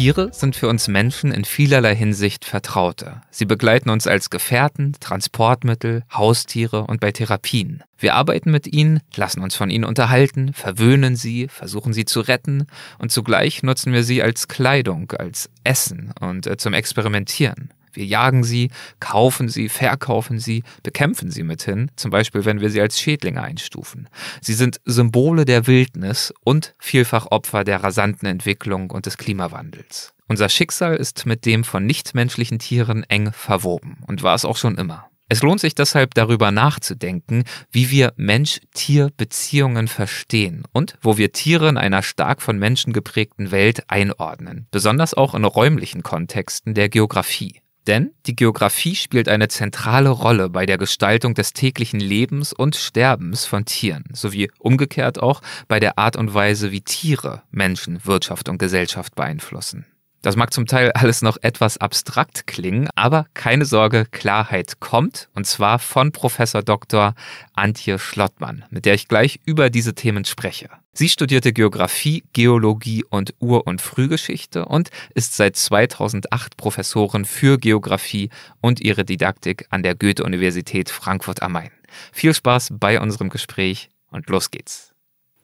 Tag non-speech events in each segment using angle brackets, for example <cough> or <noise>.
Tiere sind für uns Menschen in vielerlei Hinsicht Vertraute. Sie begleiten uns als Gefährten, Transportmittel, Haustiere und bei Therapien. Wir arbeiten mit ihnen, lassen uns von ihnen unterhalten, verwöhnen sie, versuchen sie zu retten und zugleich nutzen wir sie als Kleidung, als Essen und äh, zum Experimentieren. Wir jagen sie, kaufen sie, verkaufen sie, bekämpfen sie mithin, zum Beispiel wenn wir sie als Schädlinge einstufen. Sie sind Symbole der Wildnis und vielfach Opfer der rasanten Entwicklung und des Klimawandels. Unser Schicksal ist mit dem von nichtmenschlichen Tieren eng verwoben und war es auch schon immer. Es lohnt sich deshalb darüber nachzudenken, wie wir Mensch-Tier-Beziehungen verstehen und wo wir Tiere in einer stark von Menschen geprägten Welt einordnen, besonders auch in räumlichen Kontexten der Geografie. Denn die Geografie spielt eine zentrale Rolle bei der Gestaltung des täglichen Lebens und Sterbens von Tieren, sowie umgekehrt auch bei der Art und Weise, wie Tiere Menschen, Wirtschaft und Gesellschaft beeinflussen. Das mag zum Teil alles noch etwas abstrakt klingen, aber keine Sorge, Klarheit kommt, und zwar von Professor Dr. Antje Schlottmann, mit der ich gleich über diese Themen spreche. Sie studierte Geographie, Geologie und Ur- und Frühgeschichte und ist seit 2008 Professorin für Geographie und ihre Didaktik an der Goethe-Universität Frankfurt am Main. Viel Spaß bei unserem Gespräch und los geht's.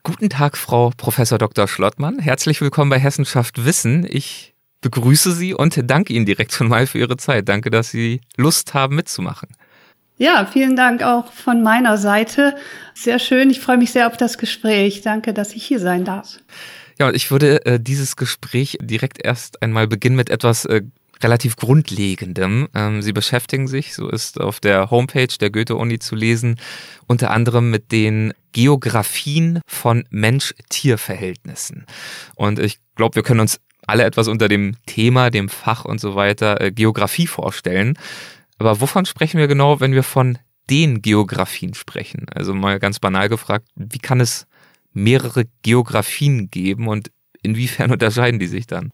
Guten Tag, Frau Professor Dr. Schlottmann. Herzlich willkommen bei Hessenschaft Wissen. Ich begrüße Sie und danke Ihnen direkt schon mal für Ihre Zeit. Danke, dass Sie Lust haben mitzumachen. Ja, vielen Dank auch von meiner Seite. Sehr schön. Ich freue mich sehr auf das Gespräch. Danke, dass ich hier sein darf. Ja, und ich würde äh, dieses Gespräch direkt erst einmal beginnen mit etwas äh, relativ Grundlegendem. Ähm, Sie beschäftigen sich, so ist auf der Homepage der Goethe-Uni zu lesen, unter anderem mit den Geografien von Mensch-Tier-Verhältnissen. Und ich glaube, wir können uns alle etwas unter dem Thema, dem Fach und so weiter äh, Geografie vorstellen. Aber wovon sprechen wir genau, wenn wir von den Geografien sprechen? Also mal ganz banal gefragt, wie kann es mehrere Geografien geben und inwiefern <laughs> unterscheiden die sich dann?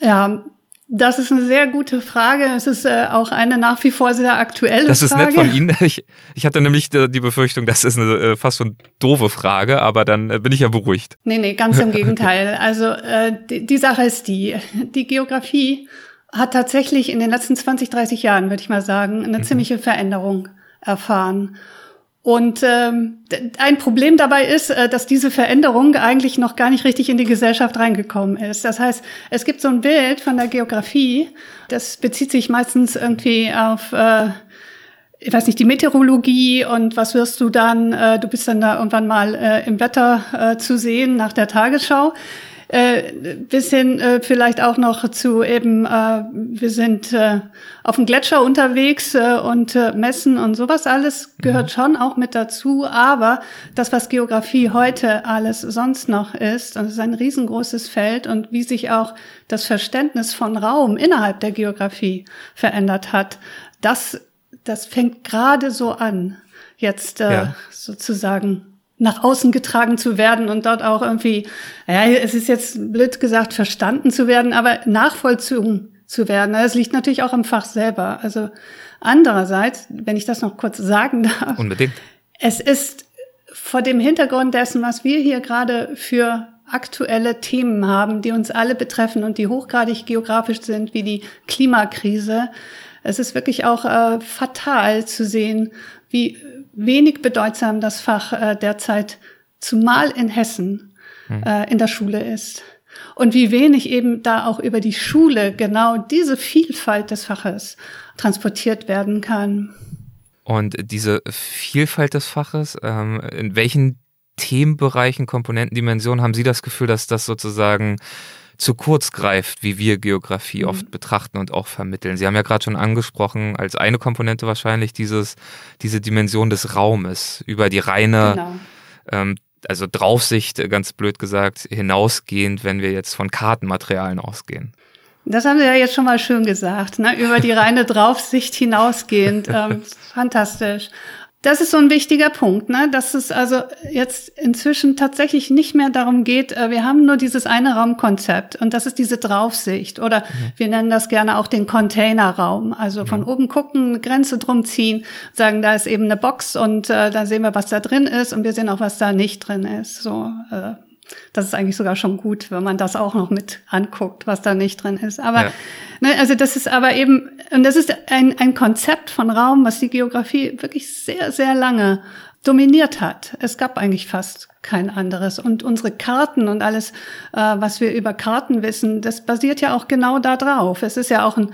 Ja, das ist eine sehr gute Frage. Es ist äh, auch eine nach wie vor sehr aktuelle Frage. Das ist nett von Ihnen. <laughs> Ich, ich hatte nämlich die, die Befürchtung, das ist eine äh, fast schon doofe Frage, aber dann äh, bin ich ja beruhigt. Nee, nee, ganz im Gegenteil. <laughs> Also äh, die, die Sache ist die, die Geografie hat tatsächlich in den letzten 20, 30 Jahren, würde ich mal sagen, eine mhm. ziemliche Veränderung erfahren. Und ähm, ein Problem dabei ist, äh, dass diese Veränderung eigentlich noch gar nicht richtig in die Gesellschaft reingekommen ist. Das heißt, es gibt so ein Bild von der Geografie, das bezieht sich meistens irgendwie auf, äh, ich weiß nicht, die Meteorologie und was wirst du dann, äh, du bist dann da irgendwann mal äh, im Wetter äh, zu sehen nach der Tagesschau äh, bis hin äh, vielleicht auch noch zu eben, äh, wir sind äh, auf dem Gletscher unterwegs äh, und äh, messen und sowas alles gehört mhm. schon auch mit dazu. Aber das, was Geografie heute alles sonst noch ist, und es ist ein riesengroßes Feld und wie sich auch das Verständnis von Raum innerhalb der Geografie verändert hat, das, das fängt gerade so an, jetzt äh, ja. sozusagen nach außen getragen zu werden und dort auch irgendwie, ja, es ist jetzt blöd gesagt, verstanden zu werden, aber nachvollzogen zu werden. Das liegt natürlich auch am Fach selber. Also andererseits, wenn ich das noch kurz sagen darf. Unbedingt. Es ist vor dem Hintergrund dessen, was wir hier gerade für aktuelle Themen haben, die uns alle betreffen und die hochgradig geografisch sind, wie die Klimakrise. Es ist wirklich auch äh, fatal zu sehen, wie wenig bedeutsam das Fach äh, derzeit zumal in Hessen hm. äh, in der Schule ist. Und wie wenig eben da auch über die Schule genau diese Vielfalt des Faches transportiert werden kann. Und diese Vielfalt des Faches, ähm, in welchen Themenbereichen, Komponenten, Dimensionen haben Sie das Gefühl, dass das sozusagen zu kurz greift, wie wir Geografie mhm. oft betrachten und auch vermitteln. Sie haben ja gerade schon angesprochen, als eine Komponente wahrscheinlich dieses, diese Dimension des Raumes über die reine, genau. ähm, also Draufsicht, äh, ganz blöd gesagt, hinausgehend, wenn wir jetzt von Kartenmaterialien ausgehen. Das haben Sie ja jetzt schon mal schön gesagt, ne? über die reine Draufsicht hinausgehend. <laughs> Ähm, fantastisch. Das ist so ein wichtiger Punkt, ne? dass es also jetzt inzwischen tatsächlich nicht mehr darum geht, äh, wir haben nur dieses eine Raumkonzept und das ist diese Draufsicht oder mhm. wir nennen das gerne auch den Containerraum. Also von mhm. oben gucken, eine Grenze drum ziehen, sagen, da ist eben eine Box und äh, da sehen wir, was da drin ist und wir sehen auch, was da nicht drin ist. So, äh, das ist eigentlich sogar schon gut, wenn man das auch noch mit anguckt, was da nicht drin ist. Aber ja. ne, also das ist aber eben, und das ist ein, ein Konzept von Raum, was die Geografie wirklich sehr, sehr lange dominiert hat. Es gab eigentlich fast kein anderes. Und unsere Karten und alles, äh, was wir über Karten wissen, das basiert ja auch genau da drauf. Es ist ja auch ein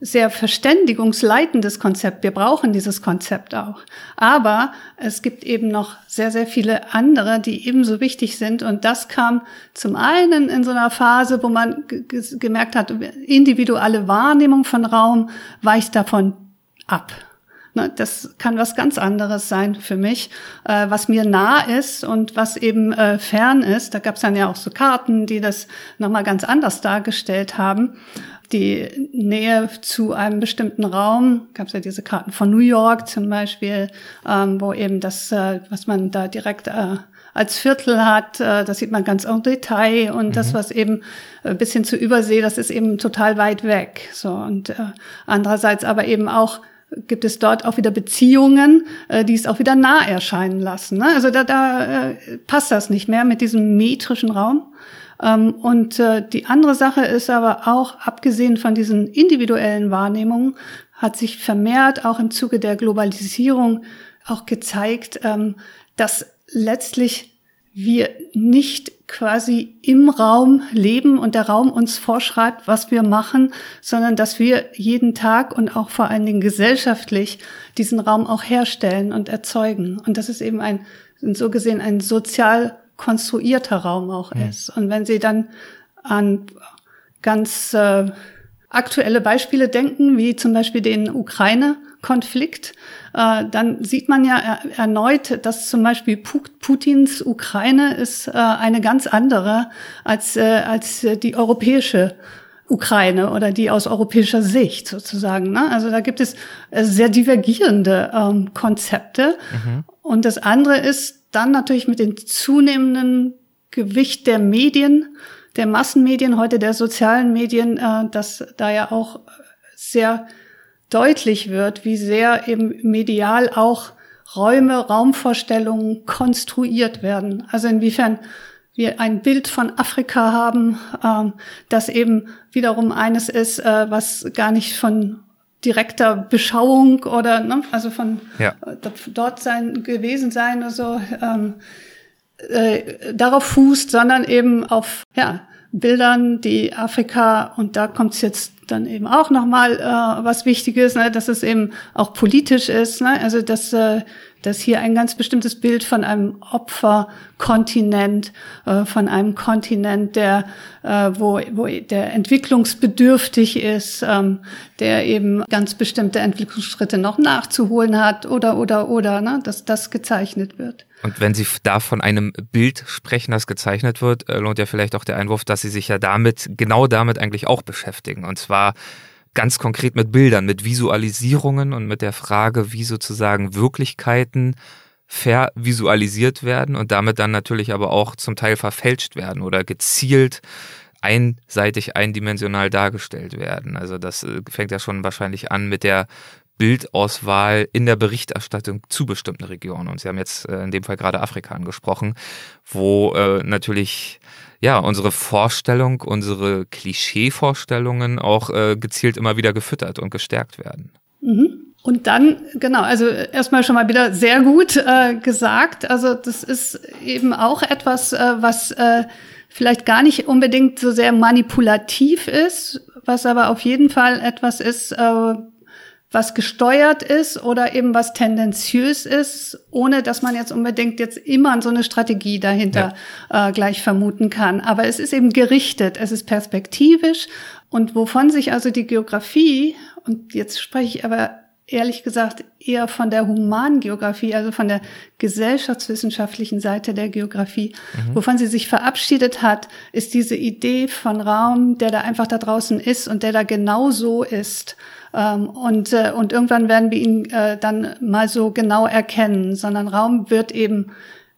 sehr verständigungsleitendes Konzept. Wir brauchen dieses Konzept auch. Aber es gibt eben noch sehr, sehr viele andere, die ebenso wichtig sind. Und das kam zum einen in so einer Phase, wo man gemerkt hat, individuelle Wahrnehmung von Raum weicht davon ab. Ne, das kann was ganz anderes sein für mich, äh, was mir nah ist und was eben äh, fern ist. Da gab es dann ja auch so Karten, die das nochmal ganz anders dargestellt haben die Nähe zu einem bestimmten Raum. Gab es ja diese Karten von New York zum Beispiel, ähm, wo eben das, äh, was man da direkt äh, als Viertel hat, äh, das sieht man ganz en Detail und mhm. das, was eben äh, bis hin zur Übersee, das ist eben total weit weg. So und andererseits aber eben auch gibt es dort auch wieder Beziehungen, äh, die es auch wieder nah erscheinen lassen. Ne? Also da, da äh, passt das nicht mehr mit diesem metrischen Raum. Ähm, und äh, die andere Sache ist aber auch, abgesehen von diesen individuellen Wahrnehmungen, hat sich vermehrt auch im Zuge der Globalisierung auch gezeigt, ähm, dass letztlich wir nicht quasi im Raum leben und der Raum uns vorschreibt, was wir machen, sondern dass wir jeden Tag und auch vor allen Dingen gesellschaftlich diesen Raum auch herstellen und erzeugen. Und das ist eben ein, so gesehen, ein sozial konstruierter Raum auch mhm. ist. Und wenn Sie dann an ganz äh, aktuelle Beispiele denken, wie zum Beispiel den Ukraine-Konflikt, äh, dann sieht man ja er erneut, dass zum Beispiel Putins Ukraine ist äh, eine ganz andere als, äh, als die europäische Ukraine oder die aus europäischer Sicht sozusagen. Ne? Also da gibt es äh, sehr divergierende ähm, Konzepte. Mhm. Und das andere ist, dann natürlich mit dem zunehmenden Gewicht der Medien, der Massenmedien, heute der sozialen Medien, äh, dass da ja auch sehr deutlich wird, wie sehr eben medial auch Räume, Raumvorstellungen konstruiert werden. Also inwiefern wir ein Bild von Afrika haben, ähm, das eben wiederum eines ist, äh, was gar nicht von direkter Beschauung oder ne, also von ja. dort sein gewesen sein oder so ähm, äh, darauf fußt, sondern eben auf ja Bildern, die Afrika und da kommt es jetzt dann eben auch nochmal äh, was Wichtiges, ne, dass es eben auch politisch ist, ne, also dass äh, dass hier ein ganz bestimmtes Bild von einem Opferkontinent, äh, von einem Kontinent, der, äh, wo, wo der entwicklungsbedürftig ist, ähm, der eben ganz bestimmte Entwicklungsschritte noch nachzuholen hat oder, oder, oder, ne, dass das gezeichnet wird. Und wenn Sie da von einem Bild sprechen, das gezeichnet wird, äh, lohnt ja vielleicht auch der Einwurf, dass Sie sich ja damit, genau damit eigentlich auch beschäftigen. Und zwar ganz konkret mit Bildern, mit Visualisierungen und mit der Frage, wie sozusagen Wirklichkeiten vervisualisiert werden und damit dann natürlich aber auch zum Teil verfälscht werden oder gezielt einseitig eindimensional dargestellt werden. Also das äh, fängt ja schon wahrscheinlich an mit der Bildauswahl in der Berichterstattung zu bestimmten Regionen. Und Sie haben jetzt äh, in dem Fall gerade Afrika angesprochen, wo äh, natürlich ja, unsere Vorstellung, unsere Klischeevorstellungen auch äh, gezielt immer wieder gefüttert und gestärkt werden. Mhm. Und dann, genau, also erstmal schon mal wieder sehr gut äh, gesagt. Also das ist eben auch etwas, äh, was äh, vielleicht gar nicht unbedingt so sehr manipulativ ist, was aber auf jeden Fall etwas ist, äh, was gesteuert ist oder eben was tendenziös ist, ohne dass man jetzt unbedingt jetzt immer so eine Strategie dahinter ja. äh, gleich vermuten kann. Aber es ist eben gerichtet, es ist perspektivisch und wovon sich also die Geografie, und jetzt spreche ich aber ehrlich gesagt eher von der Humangeografie, also von der gesellschaftswissenschaftlichen Seite der Geografie. Mhm. Wovon sie sich verabschiedet hat, ist diese Idee von Raum, der da einfach da draußen ist und der da genau so ist, Ähm, und, äh, und irgendwann werden wir ihn äh, dann mal so genau erkennen, sondern Raum wird eben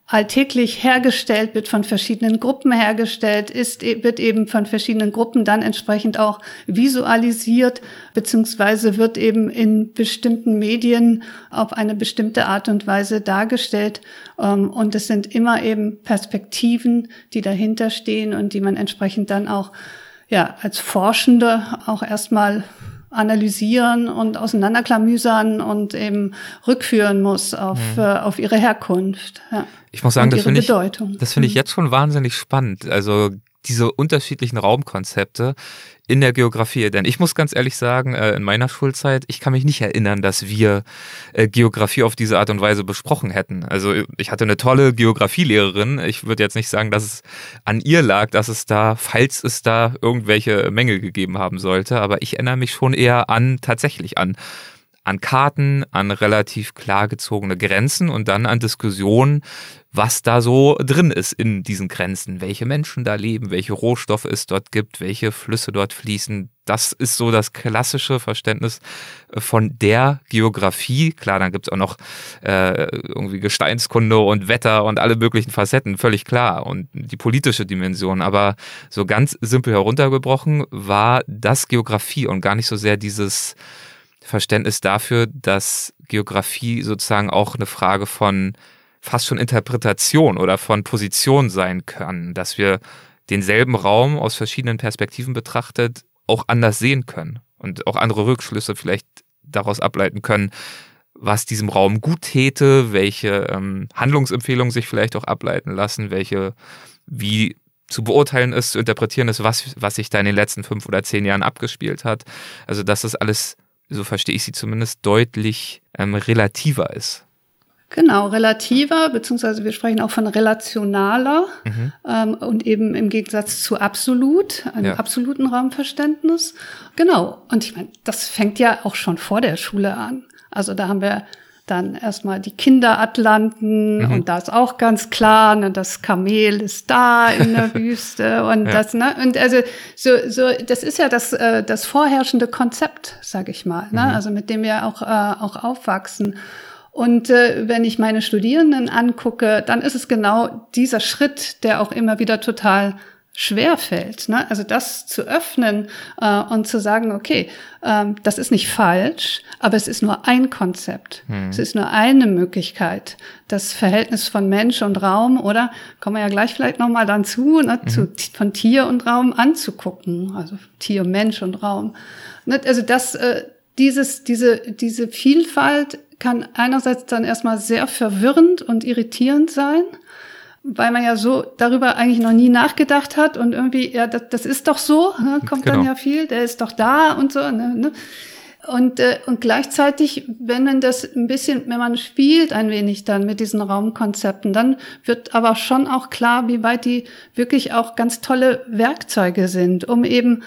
alltäglich hergestellt, wird von verschiedenen Gruppen hergestellt, ist, e, wird eben von verschiedenen Gruppen dann entsprechend auch visualisiert, beziehungsweise wird eben in bestimmten Medien auf eine bestimmte Art und Weise dargestellt. Ähm, und es sind immer eben Perspektiven, die dahinter stehen und die man entsprechend dann auch, ja, als Forschende auch erstmal analysieren und auseinanderklamüsern und eben rückführen muss auf, mhm. äh, auf ihre Herkunft. Ja. Ich muss sagen, das finde ich, das finde ich mhm. jetzt schon wahnsinnig spannend. Also diese unterschiedlichen Raumkonzepte in der Geografie. Denn ich muss ganz ehrlich sagen, äh, in meiner Schulzeit, ich kann mich nicht erinnern, dass wir äh, Geografie auf diese Art und Weise besprochen hätten. Also ich hatte eine tolle Geografielehrerin. Ich würde jetzt nicht sagen, dass es an ihr lag, dass es da, falls es da irgendwelche Mängel gegeben haben sollte, aber ich erinnere mich schon eher an, tatsächlich an an Karten, an relativ klar gezogene Grenzen und dann an Diskussionen, was da so drin ist in diesen Grenzen, welche Menschen da leben, welche Rohstoffe es dort gibt, welche Flüsse dort fließen. Das ist so das klassische Verständnis von der Geografie. Klar, dann gibt's auch noch äh, irgendwie Gesteinskunde und Wetter und alle möglichen Facetten, völlig klar. Und die politische Dimension. Aber so ganz simpel heruntergebrochen war das Geografie und gar nicht so sehr dieses Verständnis dafür, dass Geografie sozusagen auch eine Frage von fast schon Interpretation oder von Position sein kann, dass wir denselben Raum aus verschiedenen Perspektiven betrachtet auch anders sehen können und auch andere Rückschlüsse vielleicht daraus ableiten können, was diesem Raum gut täte, welche ähm, Handlungsempfehlungen sich vielleicht auch ableiten lassen, welche, wie zu beurteilen ist, zu interpretieren ist, was, was sich da in den letzten fünf oder zehn Jahren abgespielt hat. Also, dass das alles so verstehe ich sie zumindest, deutlich ähm, relativer ist. Genau, relativer, beziehungsweise wir sprechen auch von relationaler mhm. ähm, und eben im Gegensatz zu absolut, einem ja. absoluten Raumverständnis. Genau, und ich meine, das fängt ja auch schon vor der Schule an. Also da haben wir dann erstmal die Kinderatlanten mhm. und da ist auch ganz klar, ne, das Kamel ist da in der <laughs> Wüste und ja. das, ne, und also so, so, das ist ja das, äh, das vorherrschende Konzept, sag ich mal, ne, mhm. also mit dem wir auch, äh, auch aufwachsen. Und äh, wenn ich meine Studierenden angucke, dann ist es genau dieser Schritt, der auch immer wieder total schwer fällt. Ne? Also das zu öffnen äh, und zu sagen, okay, ähm, das ist nicht falsch, aber es ist nur ein Konzept. Hm. Es ist nur eine Möglichkeit, das Verhältnis von Mensch und Raum, oder kommen wir ja gleich vielleicht nochmal dann zu, ne, mhm. zu, von Tier und Raum anzugucken. Also Tier, Mensch und Raum. Ne? Also das, äh, dieses, diese, diese Vielfalt kann einerseits dann erstmal sehr verwirrend und irritierend sein weil man ja so darüber eigentlich noch nie nachgedacht hat und irgendwie, ja, das, das ist doch so, ne, kommt genau. dann ja viel, der ist doch da und so. Ne, ne. Und, äh, und gleichzeitig, wenn man das ein bisschen, wenn man spielt ein wenig dann mit diesen Raumkonzepten, dann wird aber schon auch klar, wie weit die wirklich auch ganz tolle Werkzeuge sind, um eben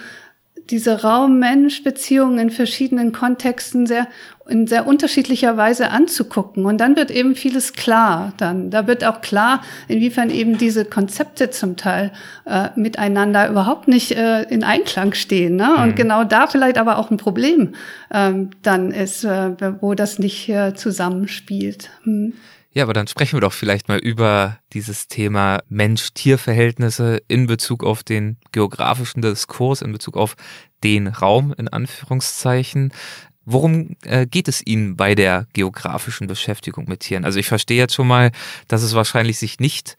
diese Raum-Mensch-Beziehungen in verschiedenen Kontexten sehr in sehr unterschiedlicher Weise anzugucken. Und dann wird eben vieles klar. Dann, da wird auch klar, inwiefern eben diese Konzepte zum Teil äh, miteinander überhaupt nicht äh, in Einklang stehen. Ne? Und mhm. genau da vielleicht aber auch ein Problem ähm, dann ist, äh, wo das nicht äh, zusammenspielt. Hm. Ja, aber dann sprechen wir doch vielleicht mal über dieses Thema Mensch-Tier-Verhältnisse in Bezug auf den geografischen Diskurs, in Bezug auf den Raum in Anführungszeichen. Worum äh, geht es Ihnen bei der geografischen Beschäftigung mit Tieren? Also ich verstehe jetzt schon mal, dass es wahrscheinlich sich nicht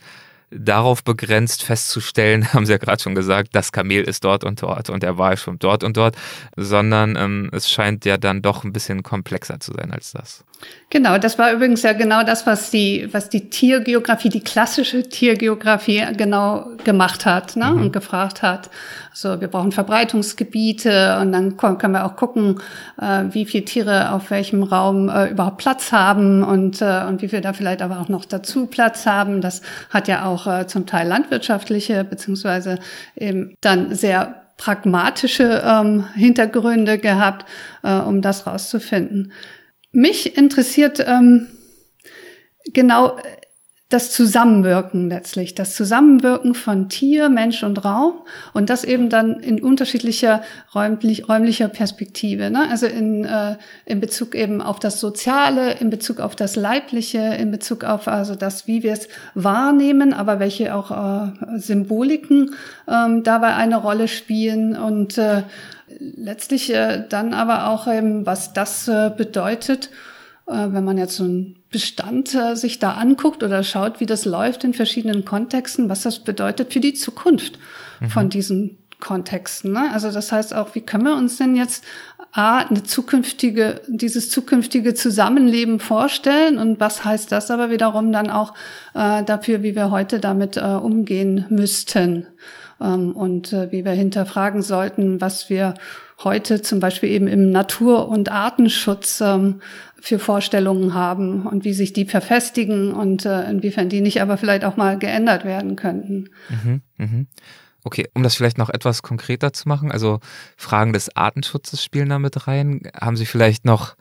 darauf begrenzt festzustellen, <laughs> haben Sie ja gerade schon gesagt, das Kamel ist dort und dort und der Wal schwimmt dort und dort, sondern ähm, es scheint ja dann doch ein bisschen komplexer zu sein als das. Genau, das war übrigens ja genau das, was die, was die Tiergeografie, die klassische Tiergeografie genau gemacht hat ne, mhm. und gefragt hat. Also wir brauchen Verbreitungsgebiete und dann können wir auch gucken, äh, wie viele Tiere auf welchem Raum äh, überhaupt Platz haben und, äh, und wie viel da vielleicht aber auch noch dazu Platz haben. Das hat ja auch äh, zum Teil landwirtschaftliche beziehungsweise eben dann sehr pragmatische ähm, Hintergründe gehabt, äh, um das rauszufinden. Mich interessiert ähm, genau das Zusammenwirken letztlich, das Zusammenwirken von Tier, Mensch und Raum und das eben dann in unterschiedlicher räumlich, räumlicher Perspektive. Ne? Also in, äh, in Bezug eben auf das Soziale, in Bezug auf das Leibliche, in Bezug auf also das, wie wir es wahrnehmen, aber welche auch äh, Symboliken ähm, dabei eine Rolle spielen und äh, letztlich äh, dann aber auch eben, was das äh, bedeutet, äh, wenn man jetzt so einen Bestand äh, sich da anguckt oder schaut, wie das läuft in verschiedenen Kontexten, was das bedeutet für die Zukunft mhm. von diesen Kontexten. Ne? Also das heißt auch, wie können wir uns denn jetzt A, eine zukünftige, dieses zukünftige Zusammenleben vorstellen und was heißt das aber wiederum dann auch äh, dafür, wie wir heute damit äh, umgehen müssten und äh, wie wir hinterfragen sollten, was wir heute zum Beispiel eben im Natur- und Artenschutz ähm, für Vorstellungen haben und wie sich die verfestigen und äh, inwiefern die nicht aber vielleicht auch mal geändert werden könnten. Mhm, mh. Okay, um das vielleicht noch etwas konkreter zu machen, also Fragen des Artenschutzes spielen da mit rein. Haben Sie vielleicht noch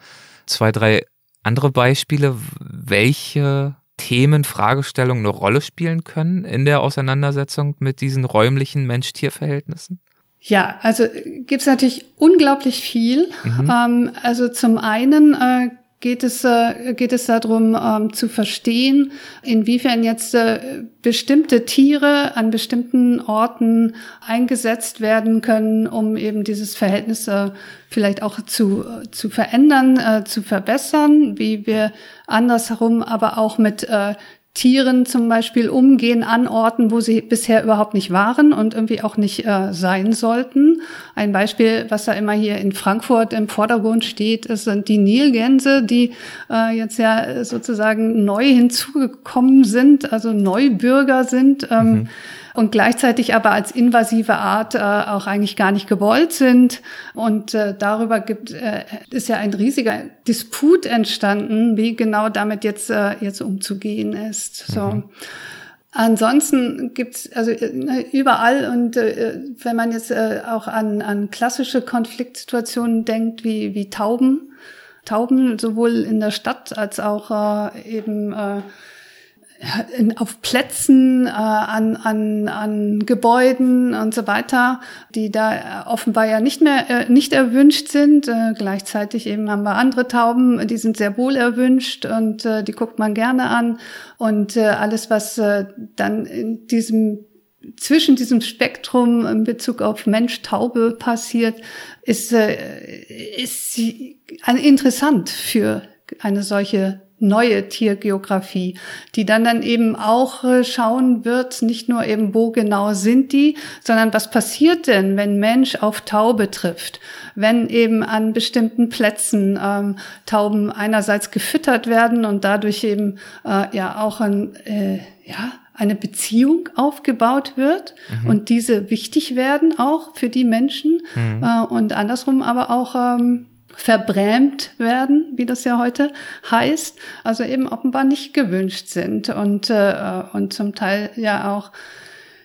zwei, drei andere Beispiele, welche Themen, Fragestellungen eine Rolle spielen können in der Auseinandersetzung mit diesen räumlichen Mensch-Tier-Verhältnissen? Ja, also gibt's natürlich unglaublich viel. Mhm. Ähm, also zum einen äh, geht es, äh, geht es darum ähm, zu verstehen, inwiefern jetzt äh, bestimmte Tiere an bestimmten Orten eingesetzt werden können, um eben dieses Verhältnis äh, vielleicht auch zu, zu verändern, zu verbessern, wie wir andersherum aber auch mit Tieren zum Beispiel umgehen an Orten, wo sie bisher überhaupt nicht waren und irgendwie auch nicht äh, sein sollten. Ein Beispiel, was da immer hier in Frankfurt im Vordergrund steht, ist, sind die Nilgänse, die äh, jetzt ja sozusagen neu hinzugekommen sind, also Neubürger sind. Ähm, mhm und gleichzeitig aber als invasive Art äh, auch eigentlich gar nicht gewollt sind. Und äh, darüber gibt, äh, ist ja ein riesiger Disput entstanden, wie genau damit jetzt, äh, jetzt umzugehen ist. So. Mhm. Ansonsten gibt's also äh, überall und äh, wenn man jetzt äh, auch an, an klassische Konfliktsituationen denkt, wie, wie Tauben, Tauben sowohl in der Stadt als auch äh, eben äh, auf Plätzen, äh, an, an, an Gebäuden und so weiter, die da offenbar ja nicht mehr äh, nicht erwünscht sind. Äh, gleichzeitig eben haben wir andere Tauben, die sind sehr wohl erwünscht und äh, die guckt man gerne an. Und äh, alles, was äh, dann in diesem zwischen diesem Spektrum in Bezug auf Mensch-Taube passiert, ist, äh, ist interessant für eine solche neue Tiergeografie, die dann dann eben auch äh, schauen wird, nicht nur eben, wo genau sind die, sondern was passiert denn, wenn Mensch auf Taube trifft, wenn eben an bestimmten Plätzen ähm, Tauben einerseits gefüttert werden und dadurch eben äh, ja auch ein, äh, ja, eine Beziehung aufgebaut wird mhm. und diese wichtig werden auch für die Menschen mhm. äh, und andersrum aber auch ähm, verbrämt werden, wie das ja heute heißt, also eben offenbar nicht gewünscht sind und, äh, und zum Teil ja auch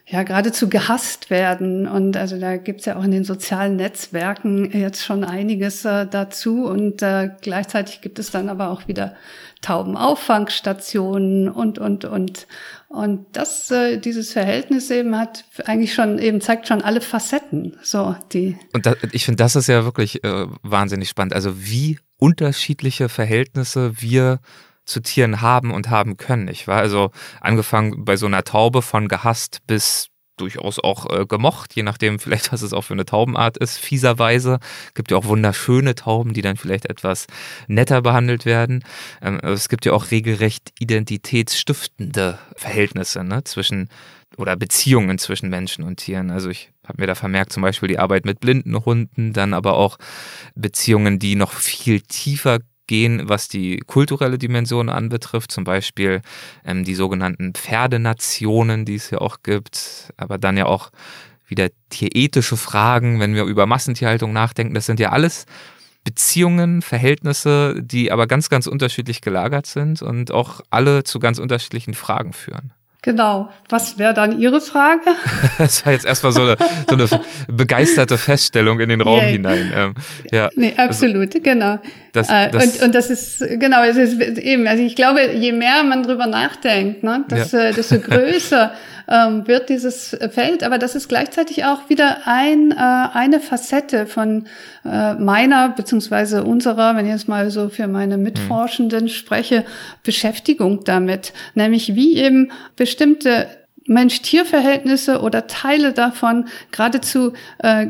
ja geradezu gehasst werden. Und also da gibt's ja auch in den sozialen Netzwerken jetzt schon einiges äh, dazu. Und äh, gleichzeitig gibt es dann aber auch wieder Taubenauffangstationen und, und, und. Und das, äh, dieses Verhältnis eben hat eigentlich schon, eben zeigt schon alle Facetten, so, die. Und da, ich finde, das ist ja wirklich äh, wahnsinnig spannend. Also wie unterschiedliche Verhältnisse wir zu Tieren haben und haben können. Ich war also angefangen bei so einer Taube von gehasst bis durchaus auch äh, gemocht, je nachdem vielleicht, <laughs> was es auch für eine Taubenart ist, fieserweise. Gibt ja auch wunderschöne Tauben, die dann vielleicht etwas netter behandelt werden. Ähm, es gibt ja auch regelrecht identitätsstiftende Verhältnisse ne, zwischen oder Beziehungen zwischen Menschen und Tieren. Also ich habe mir da vermerkt, zum Beispiel die Arbeit mit blinden Hunden, dann aber auch Beziehungen, die noch viel tiefer gehen, was die kulturelle Dimension anbetrifft, zum Beispiel ähm, die sogenannten Pferdenationen, die es ja auch gibt, aber dann ja auch wieder tierethische Fragen, wenn wir über Massentierhaltung nachdenken. Das sind ja alles Beziehungen, Verhältnisse, die aber ganz, ganz unterschiedlich gelagert sind und auch alle zu ganz unterschiedlichen Fragen führen. Genau. Was wäre dann Ihre Frage? <laughs> das war jetzt erstmal so eine, so eine begeisterte Feststellung in den Raum yeah. hinein. Ähm, ja. Nee, also absolut, also, genau. Das, äh, das und, und das ist, genau, es ist eben, also ich glaube, je mehr man drüber nachdenkt, ne, desto, ja. desto größer <laughs> ähm, wird dieses Feld. Aber das ist gleichzeitig auch wieder ein, äh, eine Facette von äh, meiner beziehungsweise unserer, wenn ich jetzt mal so für meine Mitforschenden spreche, Beschäftigung damit. Nämlich wie eben bestimmte Mensch-Tier-Verhältnisse oder Teile davon geradezu äh,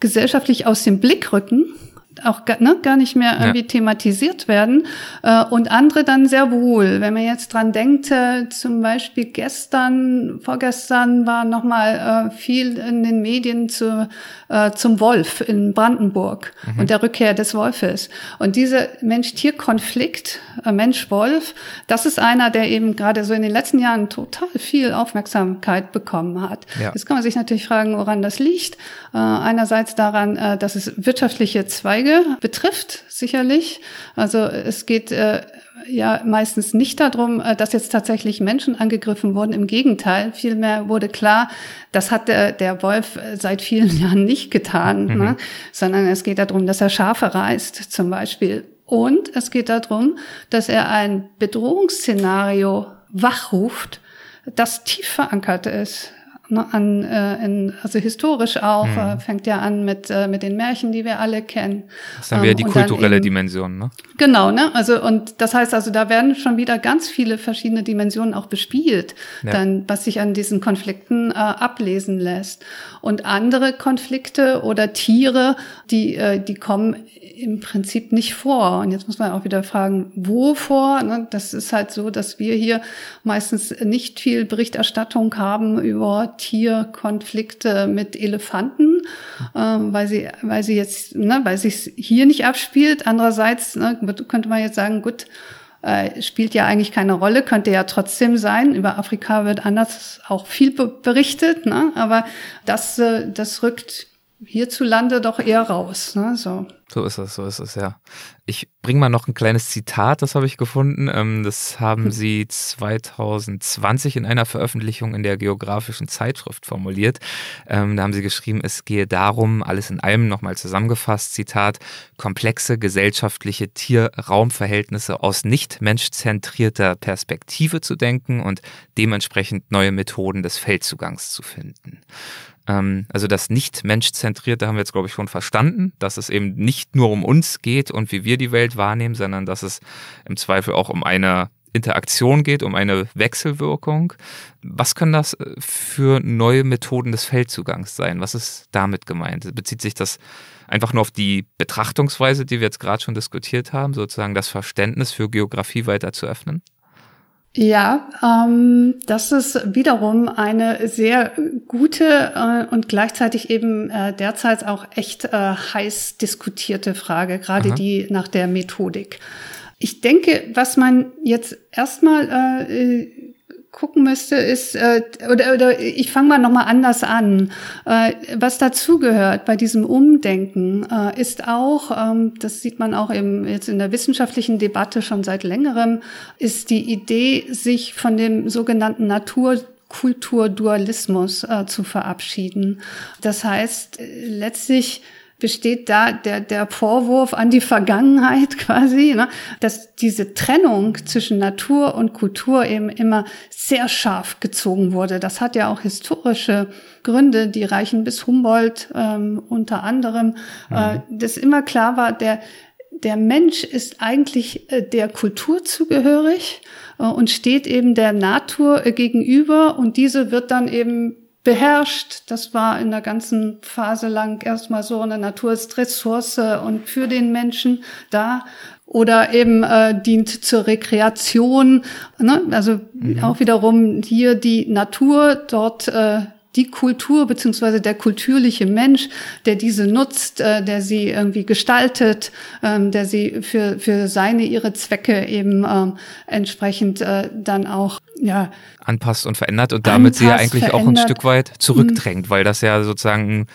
gesellschaftlich aus dem Blick rücken auch ne, gar nicht mehr irgendwie ja. thematisiert werden äh, und andere dann sehr wohl. Wenn man jetzt dran denkt, äh, zum Beispiel gestern, vorgestern war noch mal äh, viel in den Medien zu, äh, zum Wolf in Brandenburg mhm. und der Rückkehr des Wolfes. Und dieser Mensch-Tier-Konflikt, äh, Mensch-Wolf, das ist einer, der eben gerade so in den letzten Jahren total viel Aufmerksamkeit bekommen hat. Ja. Jetzt kann man sich natürlich fragen, woran das liegt. Äh, einerseits daran, äh, dass es wirtschaftliche Zweige betrifft, sicherlich. Also es geht äh, ja meistens nicht darum, äh, dass jetzt tatsächlich Menschen angegriffen wurden. Im Gegenteil, vielmehr wurde klar, das hat der, der Wolf seit vielen <laughs> Jahren nicht getan, mhm. ne? sondern es geht darum, dass er Schafe reißt zum Beispiel. Und es geht darum, dass er ein Bedrohungsszenario wachruft, das tief verankert ist ne, an, äh, in, also historisch auch, mhm. äh, fängt ja an mit, äh, mit den Märchen, die wir alle kennen. Das dann wieder ähm, die kulturelle eben, Dimension, ne? Genau, ne? Also, und das heißt also, da werden schon wieder ganz viele verschiedene Dimensionen auch bespielt, ja. dann, was sich an diesen Konflikten äh, ablesen lässt. Und andere Konflikte oder Tiere, die, äh, die kommen im Prinzip nicht vor. Und jetzt muss man auch wieder fragen, wovor? Ne? Das ist halt so, dass wir hier meistens nicht viel Berichterstattung haben über Tierkonflikte mit Elefanten, ähm, weil sie, weil sie jetzt, ne, weil sich hier nicht abspielt. Andererseits ne, könnte man jetzt sagen, gut, äh, spielt ja eigentlich keine Rolle, könnte ja trotzdem sein. Über Afrika wird anders auch viel berichtet, ne? aber das, äh, das rückt hierzulande doch eher raus. Ne? So. so ist es, so ist es, ja. Ich bringe mal noch ein kleines Zitat, das habe ich gefunden. Ähm, das haben hm. Sie 2020 in einer Veröffentlichung in der Geografischen Zeitschrift formuliert. Ähm, da haben Sie geschrieben, es gehe darum, alles in allem nochmal zusammengefasst, Zitat, komplexe gesellschaftliche Tier-Raum-Verhältnisse aus nicht menschzentrierter Perspektive zu denken und dementsprechend neue Methoden des Feldzugangs zu finden. Ähm, also das Nicht-Mensch-Zentrierte haben wir jetzt, glaube ich, schon verstanden, dass es eben nicht nur um uns geht und wie wir die Welt wahrnehmen, sondern dass es im Zweifel auch um eine Interaktion geht, um eine Wechselwirkung. Was können das äh, für neue Methoden des Feldzugangs sein? Was ist damit gemeint? Bezieht sich das einfach nur auf die Betrachtungsweise, die wir jetzt gerade schon diskutiert haben, sozusagen das Verständnis für Geografie weiter zu öffnen? Ja, ähm, das ist wiederum eine sehr gute äh, und gleichzeitig eben äh, derzeit auch echt äh, heiß diskutierte Frage, gerade Aha. die nach der Methodik. Ich denke, was man jetzt erstmal äh, gucken müsste, ist, äh, oder, oder ich fange mal nochmal anders an. Äh, was dazugehört bei diesem Umdenken äh, ist auch, ähm, das sieht man auch eben jetzt in der wissenschaftlichen Debatte schon seit längerem, ist die Idee, sich von dem sogenannten Natur Kulturdualismus äh, zu verabschieden. Das heißt, äh, letztlich besteht da der, der Vorwurf an die Vergangenheit <laughs> quasi, ne, dass diese Trennung zwischen Natur und Kultur eben immer sehr scharf gezogen wurde. Das hat ja auch historische Gründe, die reichen bis Humboldt ähm, unter anderem, mhm. äh, dass immer klar war, der, der Mensch ist eigentlich äh, der Kultur zugehörig äh, und steht eben der Natur äh, gegenüber und diese wird dann eben beherrscht. Das war in der ganzen Phase lang erstmal so, eine Natur ist Ressource und für den Menschen da oder eben äh, dient zur Rekreation. Ne? Also mhm. auch wiederum hier die Natur, dort äh, die Kultur beziehungsweise der kulturliche Mensch, der diese nutzt, äh, der sie irgendwie gestaltet, ähm, der sie für, für seine, ihre Zwecke eben ähm, entsprechend äh, dann auch ja, anpasst und verändert und damit anpasst, sie ja eigentlich verändert. auch ein Stück weit zurückdrängt, mhm. weil das ja sozusagen ein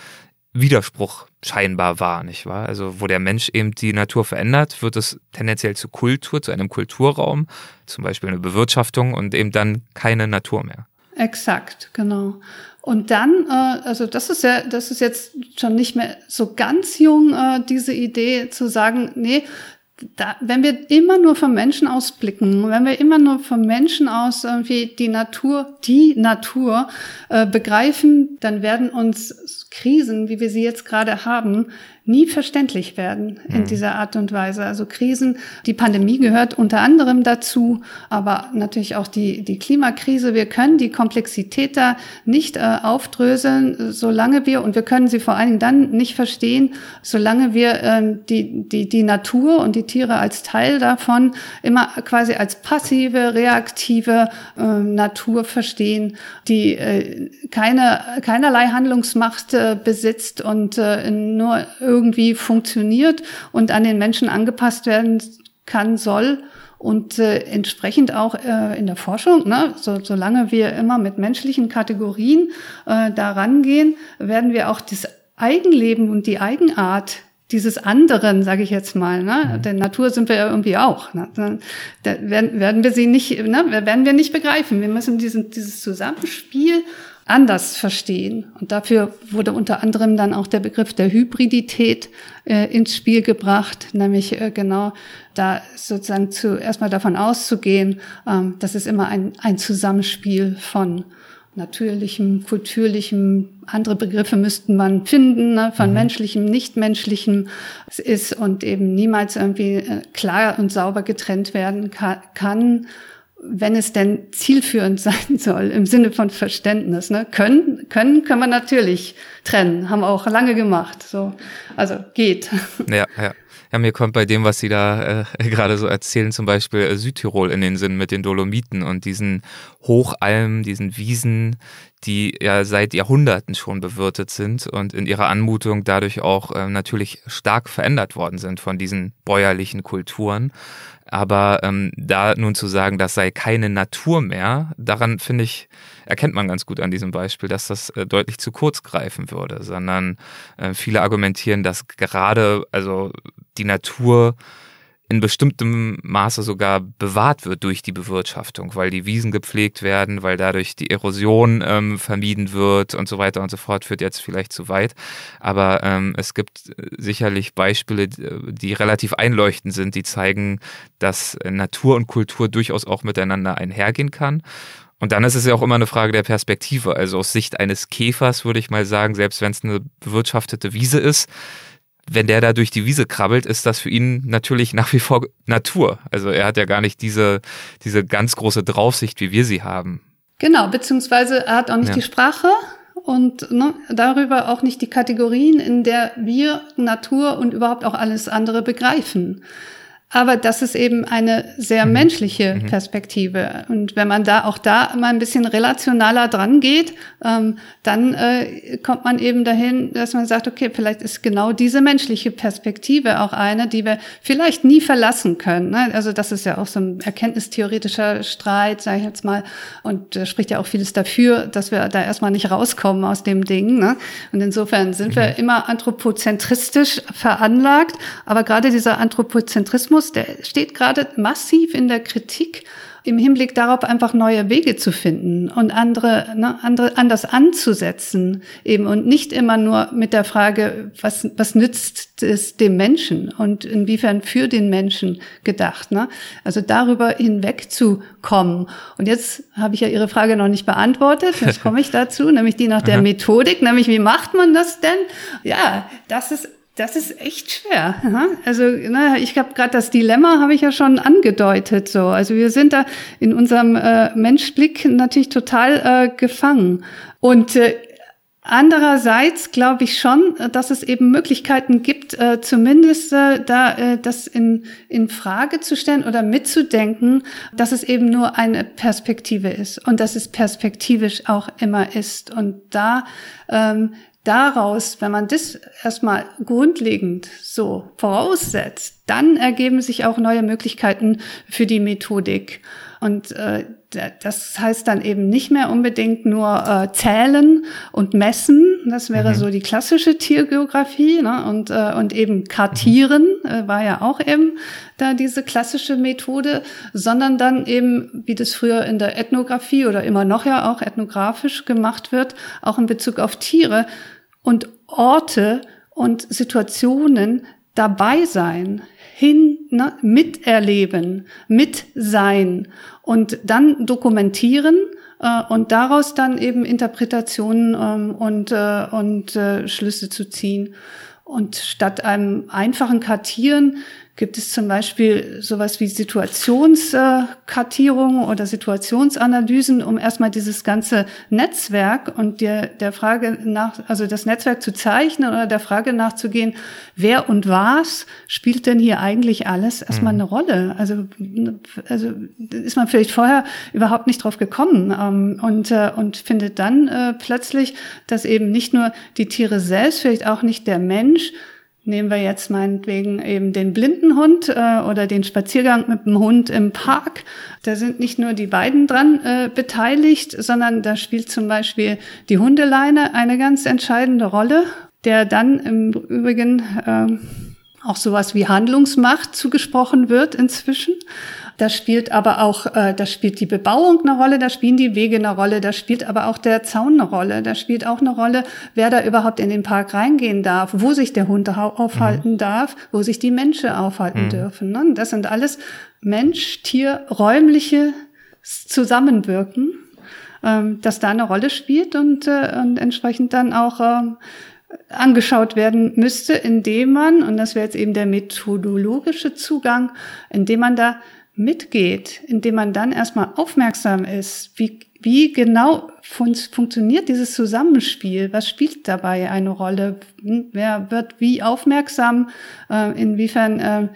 Widerspruch scheinbar war, nicht wahr? Also wo der Mensch eben die Natur verändert, wird es tendenziell zu Kultur, zu einem Kulturraum, zum Beispiel eine Bewirtschaftung und eben dann keine Natur mehr. Exakt, genau. Und dann, äh, also das ist ja, das ist jetzt schon nicht mehr so ganz jung, äh, diese Idee zu sagen, nee, da, wenn wir immer nur vom Menschen aus blicken, wenn wir immer nur vom Menschen aus irgendwie die Natur, die Natur äh, begreifen, dann werden uns Krisen, wie wir sie jetzt gerade haben, nie verständlich werden in mhm. dieser Art und Weise. Also Krisen, die Pandemie gehört unter anderem dazu, aber natürlich auch die, die Klimakrise. Wir können die Komplexität da nicht äh, aufdröseln, solange wir, und wir können sie vor allen Dingen dann nicht verstehen, solange wir äh, die, die, die Natur und die Tiere als Teil davon immer quasi als passive, reaktive äh, Natur verstehen, die äh, keine, keinerlei Handlungsmacht äh, besitzt und äh, nur irgendwie funktioniert und an den Menschen angepasst werden kann, soll und äh, entsprechend auch äh, in der Forschung, ne, so, solange wir immer mit menschlichen Kategorien äh, da rangehen, werden wir auch das Eigenleben und die Eigenart dieses anderen, sage ich jetzt mal, ne? Mhm. der Natur sind wir ja irgendwie auch. Ne? Da werden, werden wir sie nicht, ne? werden wir nicht begreifen. Wir müssen diesen, dieses Zusammenspiel anders verstehen. Und dafür wurde unter anderem dann auch der Begriff der Hybridität äh, ins Spiel gebracht, nämlich äh, genau da sozusagen zu, erstmal davon auszugehen, ähm, dass es immer ein, ein Zusammenspiel von natürlichem, kulturlichem, andere Begriffe müssten man finden, ne, von mhm. menschlichem, nichtmenschlichem ist und eben niemals irgendwie äh, klar und sauber getrennt werden kann wenn es denn zielführend <laughs> sein soll, im Sinne von Verständnis. Ne? Können, können, können wir natürlich trennen, haben auch lange gemacht. So, also geht. <laughs> Ja, ja. Ja, mir kommt bei dem, was Sie da äh, <laughs> gerade so erzählen, zum Beispiel äh, Südtirol in den Sinn mit den Dolomiten und diesen Hochalmen, diesen Wiesen, die ja seit Jahrhunderten schon bewirtet sind und in ihrer Anmutung dadurch auch äh, natürlich stark verändert worden sind von diesen bäuerlichen Kulturen. Aber ähm, da nun zu sagen, das sei keine Natur mehr, daran finde ich, erkennt man ganz gut an diesem Beispiel, dass das äh, deutlich zu kurz greifen würde, sondern äh, viele argumentieren, dass gerade also die Natur in bestimmtem Maße sogar bewahrt wird durch die Bewirtschaftung, weil die Wiesen gepflegt werden, weil dadurch die Erosion ähm, vermieden wird und so weiter und so fort, führt jetzt vielleicht zu weit. Aber ähm, es gibt äh, sicherlich Beispiele, die relativ einleuchtend sind, die zeigen, dass Natur und Kultur durchaus auch miteinander einhergehen kann. Und dann ist es ja auch immer eine Frage der Perspektive. Also aus Sicht eines Käfers würde ich mal sagen, selbst wenn es eine bewirtschaftete Wiese ist, wenn der da durch die Wiese krabbelt, ist das für ihn natürlich nach wie vor Natur. Also er hat ja gar nicht diese, diese ganz große Draufsicht, wie wir sie haben. Genau, beziehungsweise er hat auch nicht ja. die Sprache und ne, darüber auch nicht die Kategorien, in der wir Natur und überhaupt auch alles andere begreifen. Aber das ist eben eine sehr mhm. menschliche mhm. Perspektive. Und wenn man da auch da mal ein bisschen relationaler dran geht, ähm, dann äh, kommt man eben dahin, dass man sagt, okay, vielleicht ist genau diese menschliche Perspektive auch eine, die wir vielleicht nie verlassen können. Ne? Also das ist ja auch so ein erkenntnistheoretischer Streit, sage ich jetzt mal. Und da spricht ja auch vieles dafür, dass wir da erstmal nicht rauskommen aus dem Ding. Ne? Und insofern sind mhm. wir immer anthropozentristisch veranlagt. Aber gerade dieser Anthropozentrismus Journalismus, der steht gerade massiv in der Kritik im Hinblick darauf, einfach neue Wege zu finden und andere, ne, andere anders anzusetzen eben und nicht immer nur mit der Frage, was, was nützt es dem Menschen und inwiefern für den Menschen gedacht. Ne? Also darüber hinwegzukommen. Und jetzt habe ich ja Ihre Frage noch nicht beantwortet. Jetzt komme ich dazu, nämlich die nach der <laughs> Methodik, nämlich wie macht man das denn? Ja, das ist das ist echt schwer. Also na, ich habe gerade das Dilemma, habe ich ja schon angedeutet. So, also wir sind da in unserem äh, Menschblick natürlich total äh, gefangen. Und äh, Andererseits glaube ich schon, dass es eben Möglichkeiten gibt, äh, zumindest äh, da äh, das in, in Frage zu stellen oder mitzudenken, dass es eben nur eine Perspektive ist und dass es perspektivisch auch immer ist. Und da ähm, daraus, wenn man das erstmal grundlegend so voraussetzt, dann ergeben sich auch neue Möglichkeiten für die Methodik. Und äh, das heißt dann eben nicht mehr unbedingt nur äh, zählen und messen. Das wäre mhm. so die klassische Tiergeografie. Ne? Und, äh, und eben kartieren äh, war ja auch eben da diese klassische Methode, sondern dann eben, wie das früher in der Ethnographie oder immer noch ja auch ethnografisch gemacht wird, auch in Bezug auf Tiere und Orte und Situationen dabei sein, hin, ne, miterleben, mit sein und dann dokumentieren äh, und daraus dann eben Interpretationen ähm, und, äh, und äh, Schlüsse zu ziehen. Und statt einem einfachen Kartieren gibt es zum Beispiel sowas wie Situationskartierung oder Situationsanalysen, um erstmal dieses ganze Netzwerk und der, der Frage nach, also das Netzwerk zu zeichnen oder der Frage nachzugehen, wer und was spielt denn hier eigentlich alles erstmal mhm. eine Rolle? Also, also ist man vielleicht vorher überhaupt nicht drauf gekommen ähm, und, äh, und findet dann äh, plötzlich, dass eben nicht nur die Tiere selbst, vielleicht auch nicht der Mensch, Nehmen wir jetzt meinetwegen eben den blinden Hund äh, oder den Spaziergang mit dem Hund im Park. Da sind nicht nur die beiden dran äh, beteiligt, sondern da spielt zum Beispiel die Hundeleine eine ganz entscheidende Rolle, der dann im Übrigen äh, auch sowas wie Handlungsmacht zugesprochen wird inzwischen. Da spielt aber auch, äh, da spielt die Bebauung eine Rolle, da spielen die Wege eine Rolle, da spielt aber auch der Zaun eine Rolle, da spielt auch eine Rolle, wer da überhaupt in den Park reingehen darf, wo sich der Hund aufhalten mhm. darf, wo sich die Menschen aufhalten mhm. dürfen. Ne? Das sind alles Mensch, Tier, räumliche Zusammenwirken, ähm, das da eine Rolle spielt und, äh, und entsprechend dann auch ähm, angeschaut werden müsste, indem man, und das wäre jetzt eben der methodologische Zugang, indem man da mitgeht, indem man dann erstmal aufmerksam ist, wie, wie genau fun funktioniert dieses Zusammenspiel, was spielt dabei eine Rolle, hm, wer wird wie aufmerksam, äh, inwiefern äh,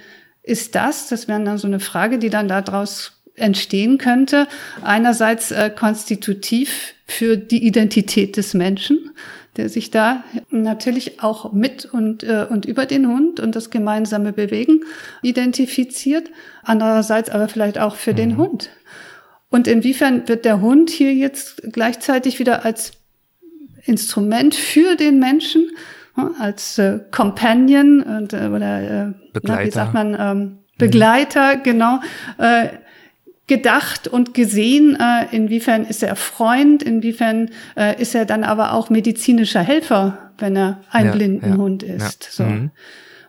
ist das, das wäre dann so eine Frage, die dann daraus entstehen könnte, einerseits äh, konstitutiv für die Identität des Menschen, der sich da natürlich auch mit und, äh, und über den Hund und das gemeinsame Bewegen identifiziert, andererseits aber vielleicht auch für mhm. den Hund. Und inwiefern wird der Hund hier jetzt gleichzeitig wieder als Instrument für den Menschen, als äh, Companion und, äh, oder äh, na, wie sagt man, ähm, Begleiter, mhm. genau, äh, gedacht und gesehen, äh, inwiefern ist er Freund, inwiefern äh, ist er dann aber auch medizinischer Helfer, wenn er ein ja, Blindenhund ja, ist. Ja. So. Mhm.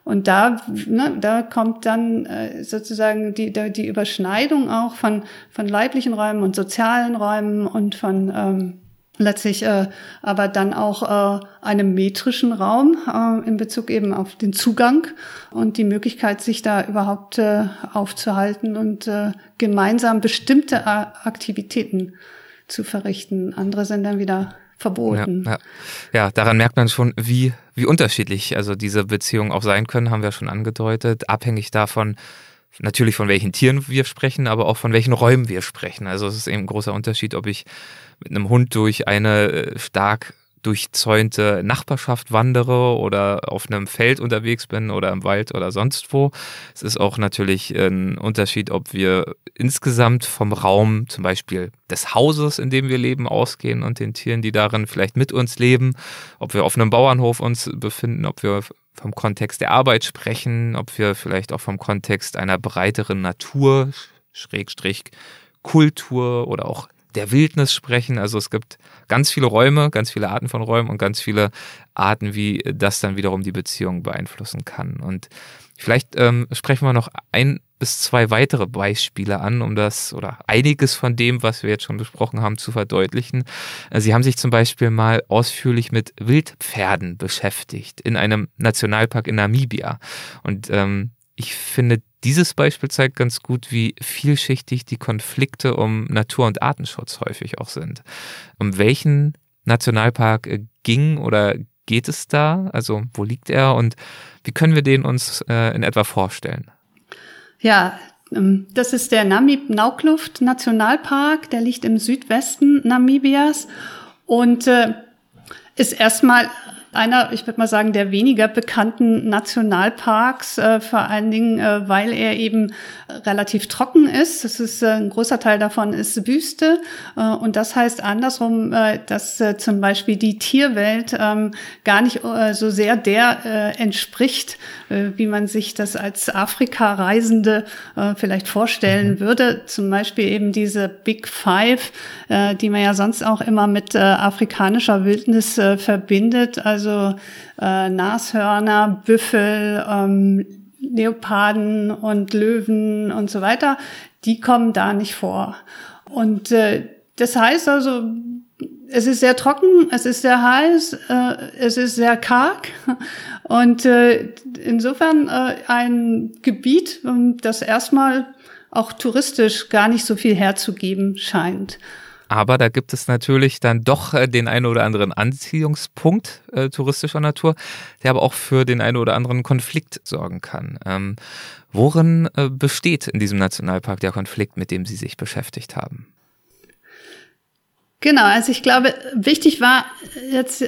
Und da, ne, da kommt dann äh, sozusagen die, die Überschneidung auch von, von leiblichen Räumen und sozialen Räumen und von ähm, letztlich äh, aber dann auch äh, einem metrischen Raum äh, in Bezug eben auf den Zugang und die Möglichkeit, sich da überhaupt äh, aufzuhalten und äh, gemeinsam bestimmte Aktivitäten zu verrichten. Andere sind dann wieder verboten. Ja, ja. ja, daran merkt man schon, wie, wie unterschiedlich also diese Beziehungen auch sein können, haben wir schon angedeutet, abhängig davon, natürlich von welchen Tieren wir sprechen, aber auch von welchen Räumen wir sprechen. Also es ist eben ein großer Unterschied, ob ich mit einem Hund durch eine äh, stark durchzäunte Nachbarschaft wandere oder auf einem Feld unterwegs bin oder im Wald oder sonst wo. Es ist auch natürlich ein Unterschied, ob wir insgesamt vom Raum, zum Beispiel des Hauses, in dem wir leben, ausgehen und den Tieren, die darin vielleicht mit uns leben, ob wir auf einem Bauernhof uns befinden, ob wir vom Kontext der Arbeit sprechen, ob wir vielleicht auch vom Kontext einer breiteren Natur, Schrägstrich, Kultur oder auch der Wildnis sprechen. Also es gibt ganz viele Räume, ganz viele Arten von Räumen und ganz viele Arten, wie das dann wiederum die Beziehung beeinflussen kann. Und vielleicht ähm, sprechen wir noch ein bis zwei weitere Beispiele an, um das oder einiges von dem, was wir jetzt schon besprochen haben, zu verdeutlichen. Äh, Sie haben sich zum Beispiel mal ausführlich mit Wildpferden beschäftigt in einem Nationalpark in Namibia. Und ähm, ich finde, dieses Beispiel zeigt ganz gut, wie vielschichtig die Konflikte um Natur- und Artenschutz häufig auch sind. Um welchen Nationalpark äh, ging oder geht es da? Also wo liegt er und wie können wir den uns äh, in etwa vorstellen? Ja, ähm, das ist der Namib Naukluft Nationalpark, der liegt im Südwesten Namibias und äh, ist erstmal einer, ich würde mal sagen, der weniger bekannten Nationalparks, äh, vor allen Dingen, äh, weil er eben relativ trocken ist. Das ist äh, ein großer Teil davon ist Wüste äh, und das heißt andersrum, äh, dass äh, zum Beispiel die Tierwelt ähm, gar nicht so sehr der entspricht, wie man sich das als Afrika-Reisende vielleicht vorstellen mhm. würde. Zum Beispiel eben diese Big Five, die man ja sonst auch immer mit afrikanischer Wildnis verbindet. Also äh, Nashörner, Büffel, ähm, Leoparden und Löwen und so weiter, die kommen da nicht vor. Und äh, das heißt also, es ist sehr trocken, es ist sehr heiß, äh, es ist sehr karg <laughs> und äh, insofern äh, ein Gebiet, das erstmal auch touristisch gar nicht so viel herzugeben scheint. Aber da gibt es natürlich dann doch äh, den einen oder anderen Anziehungspunkt äh, touristischer Natur, der aber auch für den einen oder anderen Konflikt sorgen kann. Ähm, worin äh, besteht in diesem Nationalpark der Konflikt, mit dem Sie sich beschäftigt haben? Genau, also ich glaube, wichtig war jetzt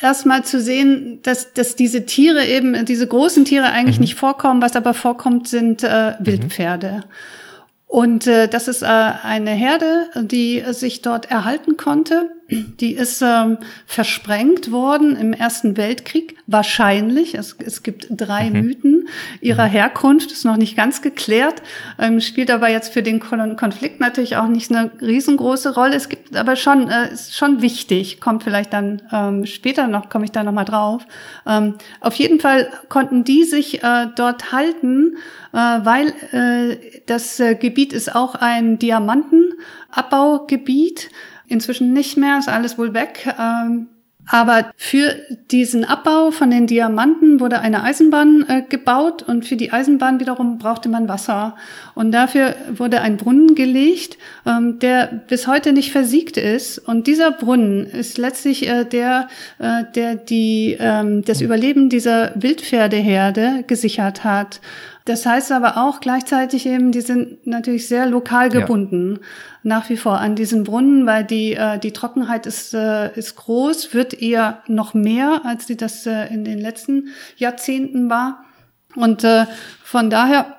erstmal zu sehen, dass, dass diese Tiere eben, diese großen Tiere eigentlich mhm. nicht vorkommen, was aber vorkommt, sind äh, Wildpferde. Mhm. Und äh, das ist äh, eine Herde, die sich dort erhalten konnte. Die ist ähm, versprengt worden im Ersten Weltkrieg, wahrscheinlich. Es, es gibt drei mhm. Mythen ihrer mhm. Herkunft, ist noch nicht ganz geklärt, ähm, spielt aber jetzt für den Konflikt natürlich auch nicht eine riesengroße Rolle. Es gibt aber schon, äh, ist schon wichtig, kommt vielleicht dann ähm, später noch, komme ich da nochmal drauf. Ähm, auf jeden Fall konnten die sich äh, dort halten äh, weil äh, das äh, Gebiet ist auch ein Diamantenabbaugebiet. Inzwischen nicht mehr, ist alles wohl weg. Ähm, aber für diesen Abbau von den Diamanten wurde eine Eisenbahn äh, gebaut und für die Eisenbahn wiederum brauchte man Wasser. Und dafür wurde ein Brunnen gelegt, ähm, der bis heute nicht versiegt ist. Und dieser Brunnen ist letztlich äh, der, äh, der die, ähm, das Überleben dieser Wildpferdeherde gesichert hat. Das heißt aber auch gleichzeitig eben, die sind natürlich sehr lokal gebunden. Ja. Nach wie vor an diesen Brunnen, weil die, äh, die Trockenheit ist, äh, ist groß, wird eher noch mehr, als sie das äh, in den letzten Jahrzehnten war. Und äh, von daher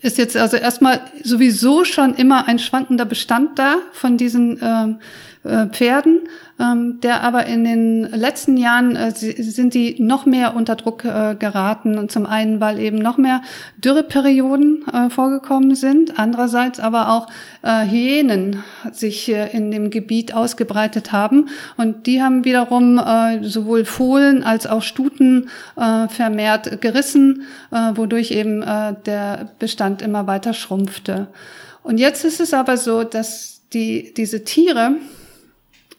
ist jetzt also erstmal sowieso schon immer ein schwankender Bestand da von diesen äh, äh, Pferden, ähm, der aber in den letzten Jahren äh, sind die noch mehr unter Druck äh, geraten. Und zum einen, weil eben noch mehr Dürreperioden äh, vorgekommen sind, andererseits aber auch äh, Hyänen sich in dem Gebiet ausgebreitet haben. Und die haben wiederum sowohl Fohlen als auch Stuten vermehrt gerissen, wodurch eben der Bestand immer weiter schrumpfte. Und jetzt ist es aber so, dass die, diese Tiere,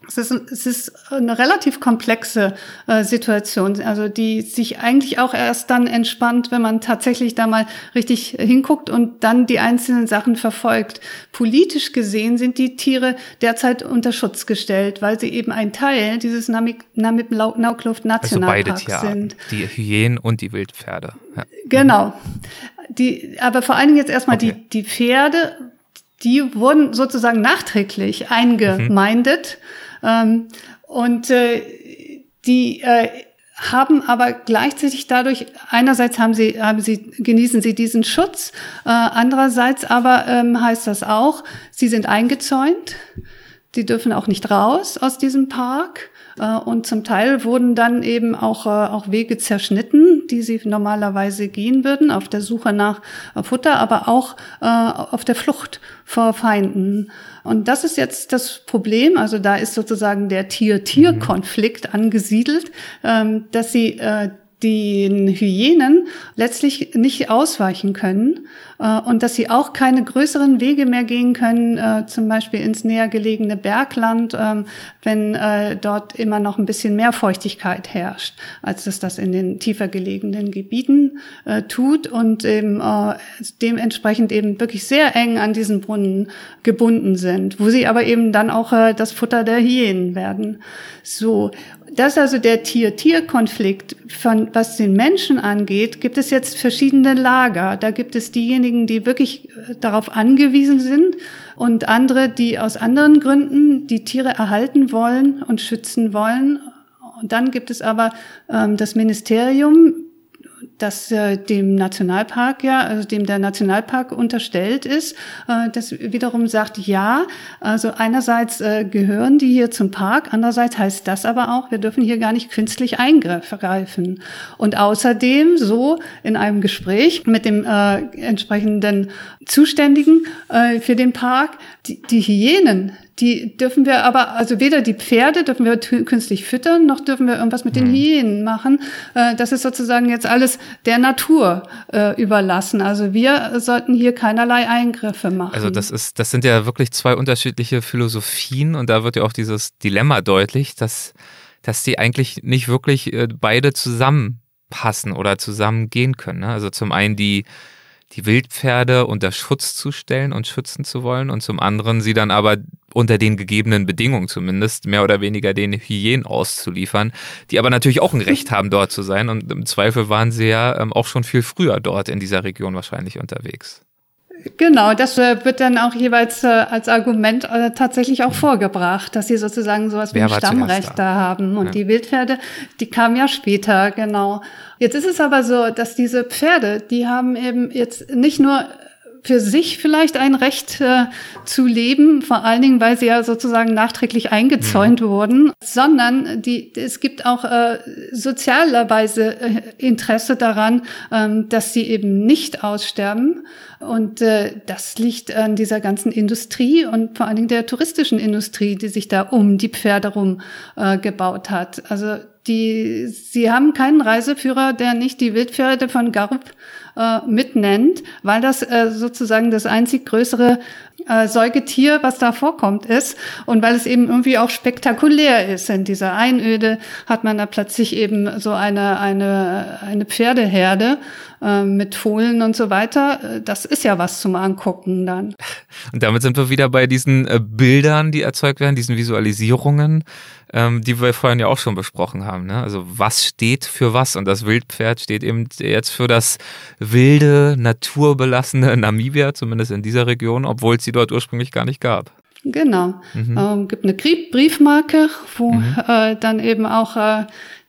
es ist, es ist eine relativ komplexe äh, Situation, also die sich eigentlich auch erst dann entspannt, wenn man tatsächlich da mal richtig hinguckt und dann die einzelnen Sachen verfolgt. Politisch gesehen sind die Tiere derzeit unter Schutz gestellt, weil sie eben ein Teil dieses Namib-Naukluft Nationalparks also sind. Die Hyänen und die Wildpferde. Ja. Genau. Die, aber vor allen Dingen jetzt erstmal okay. die, die Pferde, die wurden sozusagen nachträglich eingemeindet. Mhm ähm, und äh, die äh, haben aber gleichzeitig dadurch, einerseits haben sie, haben sie, genießen sie diesen Schutz, äh, andererseits aber ähm, heißt das auch, sie sind eingezäunt, sie dürfen auch nicht raus aus diesem Park. Äh, und zum Teil wurden dann eben auch, äh, auch Wege zerschnitten, die sie normalerweise gehen würden, auf der Suche nach Futter, aber auch äh, auf der Flucht vor Feinden. Und das ist jetzt das Problem, also da ist sozusagen der Tier-Tier-Konflikt mhm. angesiedelt, ähm, dass sie den Hyänen letztlich nicht ausweichen können äh, und dass sie auch keine größeren Wege mehr gehen können, äh, zum Beispiel ins näher gelegene Bergland, äh, wenn äh, dort immer noch ein bisschen mehr Feuchtigkeit herrscht, als es das in den tiefer gelegenen Gebieten äh, tut und eben äh, dementsprechend eben wirklich sehr eng an diesen Brunnen gebunden sind, wo sie aber eben dann auch das Futter der Hyänen werden. So das ist also der Tier-Tier-Konflikt. Von was den Menschen angeht, gibt es jetzt verschiedene Lager. Da gibt es diejenigen, die wirklich äh, darauf angewiesen sind und andere, die aus anderen Gründen die Tiere erhalten wollen und schützen wollen. Und dann gibt es aber ähm, das Ministerium, das äh, dem Nationalpark ja, also dem der Nationalpark unterstellt ist, äh, das wiederum sagt, ja, also einerseits äh, gehören die hier zum Park, andererseits heißt das aber auch, wir dürfen hier gar nicht künstlich eingreifen. Und außerdem so in einem Gespräch mit dem äh, entsprechenden Zuständigen äh, für den Park, die, die Hyänen, die dürfen wir aber, also weder die Pferde dürfen wir künstlich füttern, noch dürfen wir irgendwas mit den mhm. Hyänen machen. Äh, das ist sozusagen jetzt alles der Natur äh, überlassen. Also wir sollten hier keinerlei Eingriffe machen. Also das ist, das sind ja wirklich zwei unterschiedliche Philosophien und da wird ja auch dieses Dilemma deutlich, dass, dass die eigentlich nicht wirklich äh, beide zusammenpassen oder zusammengehen können. Ne? Also zum einen die die Wildpferde unter Schutz zu stellen und schützen zu wollen und zum anderen sie dann aber unter den gegebenen Bedingungen zumindest mehr oder weniger den Hyänen auszuliefern, die aber natürlich auch ein <laughs> Recht haben, dort zu sein und im Zweifel waren sie ja ähm, auch schon viel früher dort in dieser Region wahrscheinlich unterwegs. Genau, das äh, wird dann auch jeweils äh, als Argument äh, tatsächlich auch vorgebracht, dass sie sozusagen sowas wie ein Stammrecht da? da? haben. Und ja. die Wildpferde, die kamen ja später, genau. Jetzt ist es aber so, dass diese Pferde, die haben eben jetzt nicht nur für sich vielleicht ein Recht äh, zu leben, vor allen Dingen, weil sie ja sozusagen nachträglich eingezäunt mhm. wurden, sondern die, es gibt auch äh, sozialerweise äh, Interesse daran, ähm, dass sie eben nicht aussterben. Und äh, das liegt an dieser ganzen Industrie und vor allen Dingen der touristischen Industrie, die sich da um die Pferde rum äh, gebaut hat. Also die, sie haben keinen Reiseführer, der nicht die Wildpferde von Garb äh, mitnennt, weil das äh, sozusagen das einzig größere äh, Säugetier, was da vorkommt, ist. Und weil es eben irgendwie auch spektakulär ist. In dieser Einöde hat man da plötzlich eben so eine, eine, eine Pferdeherde äh, mit Fohlen und so weiter. Das ist ja was zum Angucken dann. Und damit sind wir wieder bei diesen äh, Bildern, die erzeugt werden, diesen Visualisierungen ähm, die wir vorhin ja auch schon besprochen haben. Ne? Also was steht für was? Und das Wildpferd steht eben jetzt für das wilde, naturbelassene Namibia, zumindest in dieser Region, obwohl es sie dort ursprünglich gar nicht gab. Genau. Mhm. Ähm, gibt eine Briefmarke, wo mhm. äh, dann eben auch äh,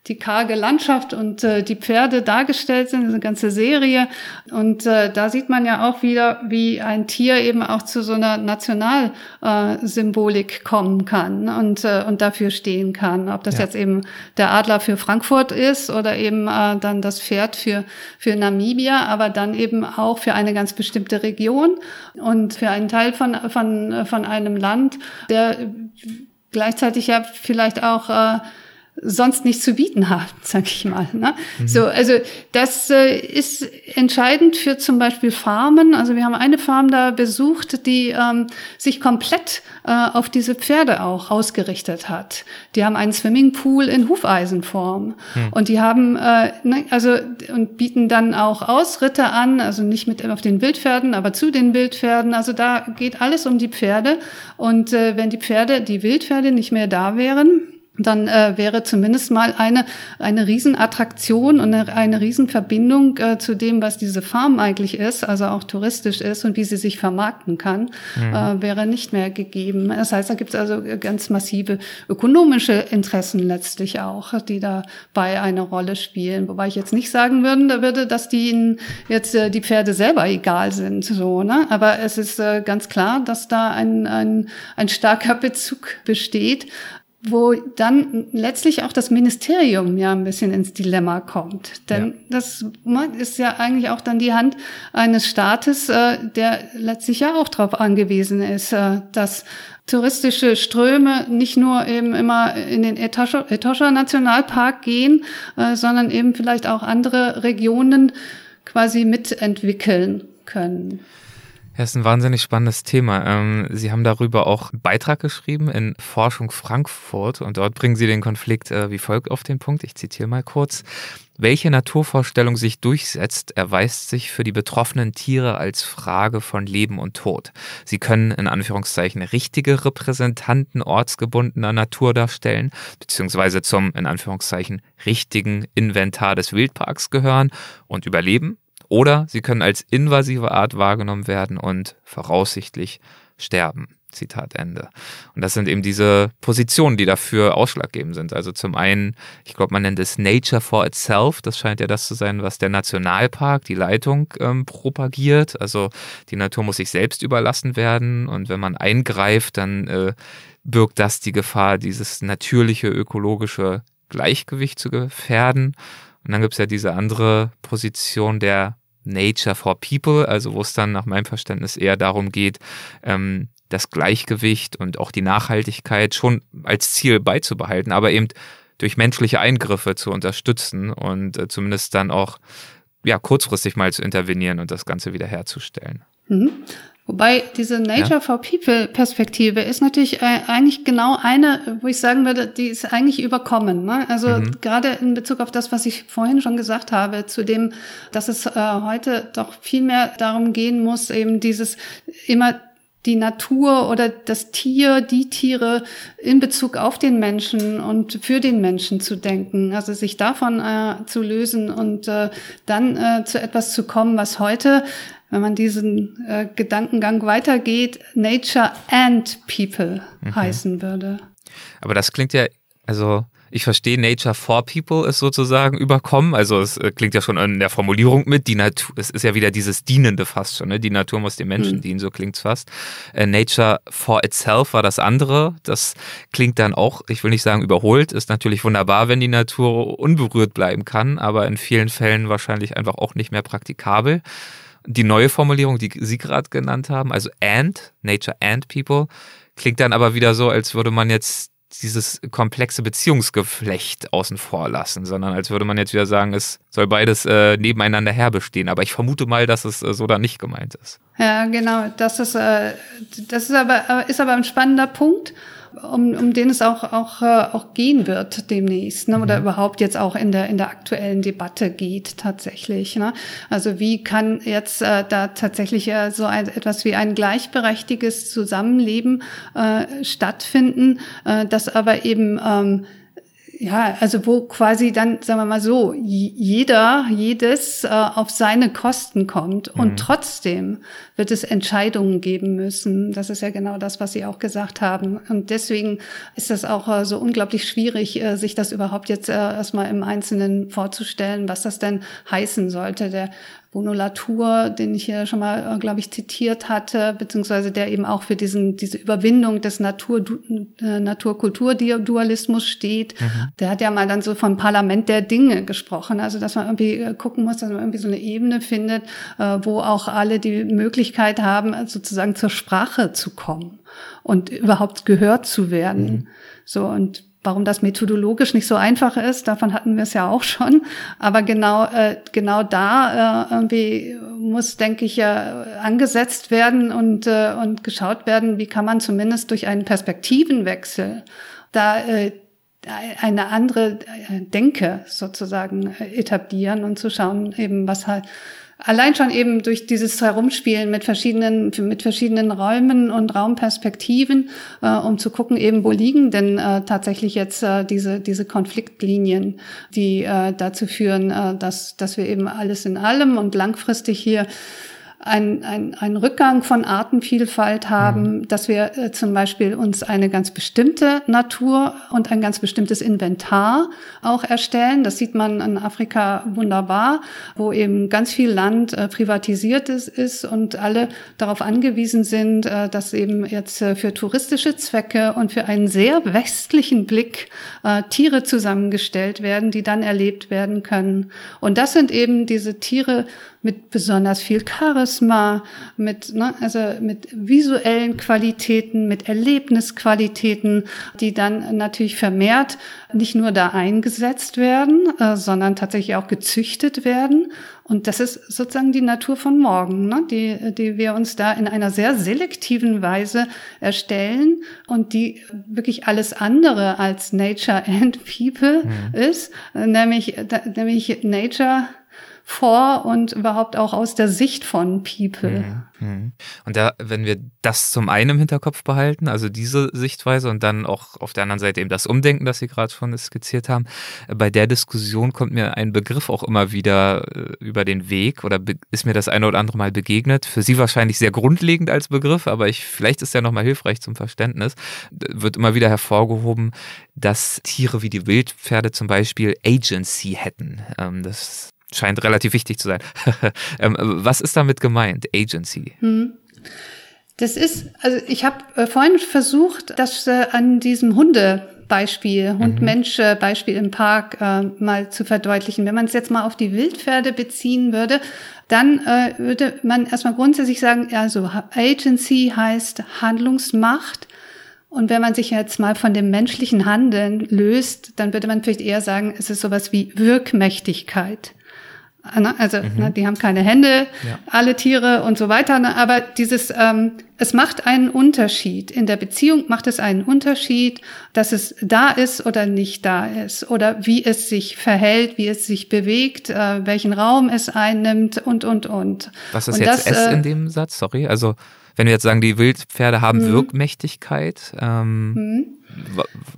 die karge Landschaft und äh, die Pferde dargestellt sind, eine ganze Serie. Und äh, da sieht man ja auch wieder, wie ein Tier eben auch zu so einer Nationalsymbolik äh, kommen kann und, äh, und dafür stehen kann. Ob das ja. jetzt eben der Adler für Frankfurt ist oder eben äh, dann das Pferd für, für Namibia, aber dann eben auch für eine ganz bestimmte Region und für einen Teil von, von, von einem Land, der gleichzeitig ja vielleicht auch äh, sonst nichts zu bieten haben, <laughs> sag ich mal. Ne? Mhm. So, also das äh, ist entscheidend für zum Beispiel Farmen. Also wir haben eine Farm da besucht, die ähm, sich komplett äh, auf diese Pferde auch ausgerichtet hat. Die haben einen Swimmingpool in Hufeisenform mhm. und die haben äh, ne, also und bieten dann auch Ausritte an, also nicht mit auf den Wildpferden, aber zu den Wildpferden. Also da geht alles um die Pferde und äh, wenn die Pferde, die Wildpferde nicht mehr da wären, dann äh, wäre zumindest mal eine, eine Riesenattraktion und eine, eine Riesenverbindung äh, zu dem, was diese Farm eigentlich ist, also auch touristisch ist und wie sie sich vermarkten kann, mhm. äh, wäre nicht mehr gegeben. Das heißt, da gibt es also ganz massive ökonomische Interessen letztlich auch, die dabei eine Rolle spielen. Wobei ich jetzt nicht sagen würde, würde dass die ihnen jetzt äh, die Pferde selber egal sind, so, ne? Aber es ist äh, ganz klar, dass da ein, ein, ein starker <laughs> Bezug besteht wo dann letztlich auch das Ministerium ja ein bisschen ins Dilemma kommt. Denn ja. das ist ja eigentlich auch dann die Hand eines Staates, äh, der letztlich ja auch darauf angewiesen ist, äh, dass touristische Ströme nicht nur eben immer in den Etosha, Etosha Nationalpark gehen, äh, sondern eben vielleicht auch andere Regionen quasi mitentwickeln können. Ja, ist ein wahnsinnig spannendes Thema. Ähm, Sie haben darüber auch einen Beitrag geschrieben in Forschung Frankfurt und dort bringen Sie den Konflikt äh, wie folgt auf den Punkt. Ich zitiere mal kurz. Welche Naturvorstellung sich durchsetzt, erweist sich für die betroffenen Tiere als Frage von Leben und Tod. Sie können in Anführungszeichen richtige Repräsentanten ortsgebundener Natur darstellen, beziehungsweise zum in Anführungszeichen richtigen Inventar des Wildparks gehören und überleben oder sie können als invasive Art wahrgenommen werden und voraussichtlich sterben. Zitat Ende. Und das sind eben diese Positionen, die dafür ausschlaggebend sind. Also zum einen, ich glaube, man nennt es Nature for itself. Das scheint ja das zu sein, was der Nationalpark, die Leitung ähm, propagiert. Also die Natur muss sich selbst überlassen werden. Und wenn man eingreift, dann äh, birgt das die Gefahr, dieses natürliche ökologische Gleichgewicht zu gefährden. Und dann gibt es ja diese andere Position der Nature for People, also wo es dann nach meinem Verständnis eher darum geht, ähm, das Gleichgewicht und auch die Nachhaltigkeit schon als Ziel beizubehalten, aber eben durch menschliche Eingriffe zu unterstützen und äh, zumindest dann auch ja, kurzfristig mal zu intervenieren und das Ganze wieder herzustellen. Mhm. Wobei diese Nature ja. for People Perspektive ist natürlich äh, eigentlich genau eine, wo ich sagen würde, die ist eigentlich überkommen. Ne? Also mhm. gerade in Bezug auf das, was ich vorhin schon gesagt habe, zu dem, dass es äh, heute doch viel mehr darum gehen muss, eben dieses immer die Natur oder das Tier, die Tiere in Bezug auf den Menschen und für den Menschen zu denken, also sich davon äh, zu lösen und äh, dann äh, zu etwas zu kommen, was heute wenn man diesen äh, Gedankengang weitergeht, Nature and People mhm. heißen würde. Aber das klingt ja, also ich verstehe, Nature for People ist sozusagen überkommen. Also es äh, klingt ja schon in der Formulierung mit. Die Natur, es ist ja wieder dieses Dienende fast schon. Ne? Die Natur muss den Menschen mhm. dienen, so klingt's fast. Äh, Nature for itself war das andere. Das klingt dann auch, ich will nicht sagen überholt, ist natürlich wunderbar, wenn die Natur unberührt bleiben kann, aber in vielen Fällen wahrscheinlich einfach auch nicht mehr praktikabel. Die neue Formulierung, die Sie gerade genannt haben, also and, Nature and People, klingt dann aber wieder so, als würde man jetzt dieses komplexe Beziehungsgeflecht außen vor lassen, sondern als würde man jetzt wieder sagen, es soll beides äh, nebeneinander herbestehen. Aber ich vermute mal, dass es äh, so dann nicht gemeint ist. Ja, genau. Das ist, äh, das ist aber, ist aber ein spannender Punkt um, um den es auch, auch, äh, auch gehen wird demnächst, ne? oder mhm. überhaupt jetzt auch in der, in der aktuellen Debatte geht tatsächlich. Ne? Also wie kann jetzt äh, da tatsächlich äh, so ein, etwas wie ein gleichberechtigtes Zusammenleben äh, stattfinden, äh, das aber eben ähm, ja, also wo quasi dann, sagen wir mal so, jeder, jedes äh, auf seine Kosten kommt und mhm. trotzdem wird es Entscheidungen geben müssen. Das ist ja genau das, was Sie auch gesagt haben. Und deswegen ist das auch äh, so unglaublich schwierig, äh, sich das überhaupt jetzt äh, erstmal im Einzelnen vorzustellen, was das denn heißen sollte. Der Bruno Latour, den ich hier schon mal, äh, glaube ich, zitiert hatte, beziehungsweise der eben auch für diesen, diese Überwindung des Natur, äh, Natur-Kultur-Dualismus steht. Mhm. Der hat ja mal dann so vom Parlament der Dinge gesprochen. Also, dass man irgendwie äh, gucken muss, dass man irgendwie so eine Ebene findet, äh, wo auch alle die Möglichkeit haben, sozusagen zur Sprache zu kommen und überhaupt gehört zu werden. Mhm. So, und Warum das methodologisch nicht so einfach ist, davon hatten wir es ja auch schon. Aber genau, äh, genau da äh, irgendwie muss, denke ich, ja angesetzt werden und, äh, und geschaut werden, wie kann man zumindest durch einen Perspektivenwechsel da äh, eine andere äh, Denke sozusagen äh, etablieren und zu schauen, eben was halt allein schon eben durch dieses Herumspielen mit verschiedenen, mit verschiedenen Räumen und Raumperspektiven, äh, um zu gucken eben, wo liegen denn äh, tatsächlich jetzt äh, diese, diese Konfliktlinien, die äh, dazu führen, äh, dass, dass wir eben alles in allem und langfristig hier ein, ein, ein Rückgang von Artenvielfalt haben, mhm. dass wir äh, zum Beispiel uns eine ganz bestimmte Natur und ein ganz bestimmtes Inventar auch erstellen. Das sieht man in Afrika wunderbar, wo eben ganz viel Land äh, privatisiert ist, ist und alle darauf angewiesen sind, äh, dass eben jetzt äh, für touristische Zwecke und für einen sehr westlichen Blick äh, Tiere zusammengestellt werden, die dann erlebt werden können. Und das sind eben diese Tiere, mit besonders viel Charisma, mit, ne, also mit visuellen Qualitäten, mit Erlebnisqualitäten, die dann natürlich vermehrt nicht nur da eingesetzt werden, äh, sondern tatsächlich auch gezüchtet werden. Und das ist sozusagen die Natur von morgen, ne? die, die wir uns da in einer sehr selektiven Weise erstellen und die wirklich alles andere als Nature and People mhm. ist, nämlich, nämlich Nature vor und überhaupt auch aus der Sicht von People. Mhm. mhm. Und da, wenn wir das zum einen im Hinterkopf behalten, also diese Sichtweise und dann auch auf der anderen Seite eben das Umdenken, das Sie gerade schon skizziert haben, bei der Diskussion kommt mir ein Begriff auch immer wieder äh, über den Weg oder ist mir das eine oder andere Mal begegnet. Für Sie wahrscheinlich sehr grundlegend als Begriff, aber ich, vielleicht ist der nochmal hilfreich zum Verständnis. Wird immer wieder hervorgehoben, dass Tiere wie die Wildpferde zum Beispiel Agency hätten. Ähm, das scheint relativ wichtig zu sein. <laughs> Ähm, was ist damit gemeint, Agency? Hm. Das ist, also ich habe äh, vorhin versucht, das äh, an diesem Hundebeispiel, Hund-Mensch-Beispiel im Park äh, mal zu verdeutlichen. Wenn man es jetzt mal auf die Wildpferde beziehen würde, dann äh, würde man erstmal grundsätzlich sagen, also Agency heißt Handlungsmacht. Und wenn man sich jetzt mal von dem menschlichen Handeln löst, dann würde man vielleicht eher sagen, es ist sowas wie Wirkmächtigkeit. Also mhm. ne, die haben keine Hände, ja. alle Tiere und so weiter. Ne, aber dieses, ähm, es macht einen Unterschied. In der Beziehung macht es einen Unterschied, dass es da ist oder nicht da ist. Oder wie es sich verhält, wie es sich bewegt, äh, welchen Raum es einnimmt und, und, und. Was ist und jetzt das, S in äh, dem Satz? Sorry. Also wenn wir jetzt sagen, die Wildpferde haben mhm. Wirkmächtigkeit. Ähm, mhm.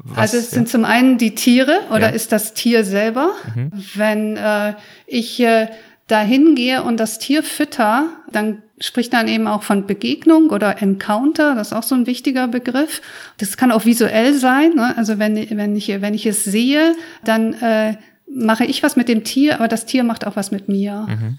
Was, also es ja. sind zum einen die Tiere oder ja. ist das Tier selber. Mhm. Wenn äh, ich äh, dahin gehe und das Tier fütter, dann spricht dann eben auch von Begegnung oder Encounter, das ist auch so ein wichtiger Begriff. Das kann auch visuell sein. Ne? Also wenn, wenn, ich, wenn ich es sehe, dann äh, mache ich was mit dem Tier, aber das Tier macht auch was mit mir. Mhm.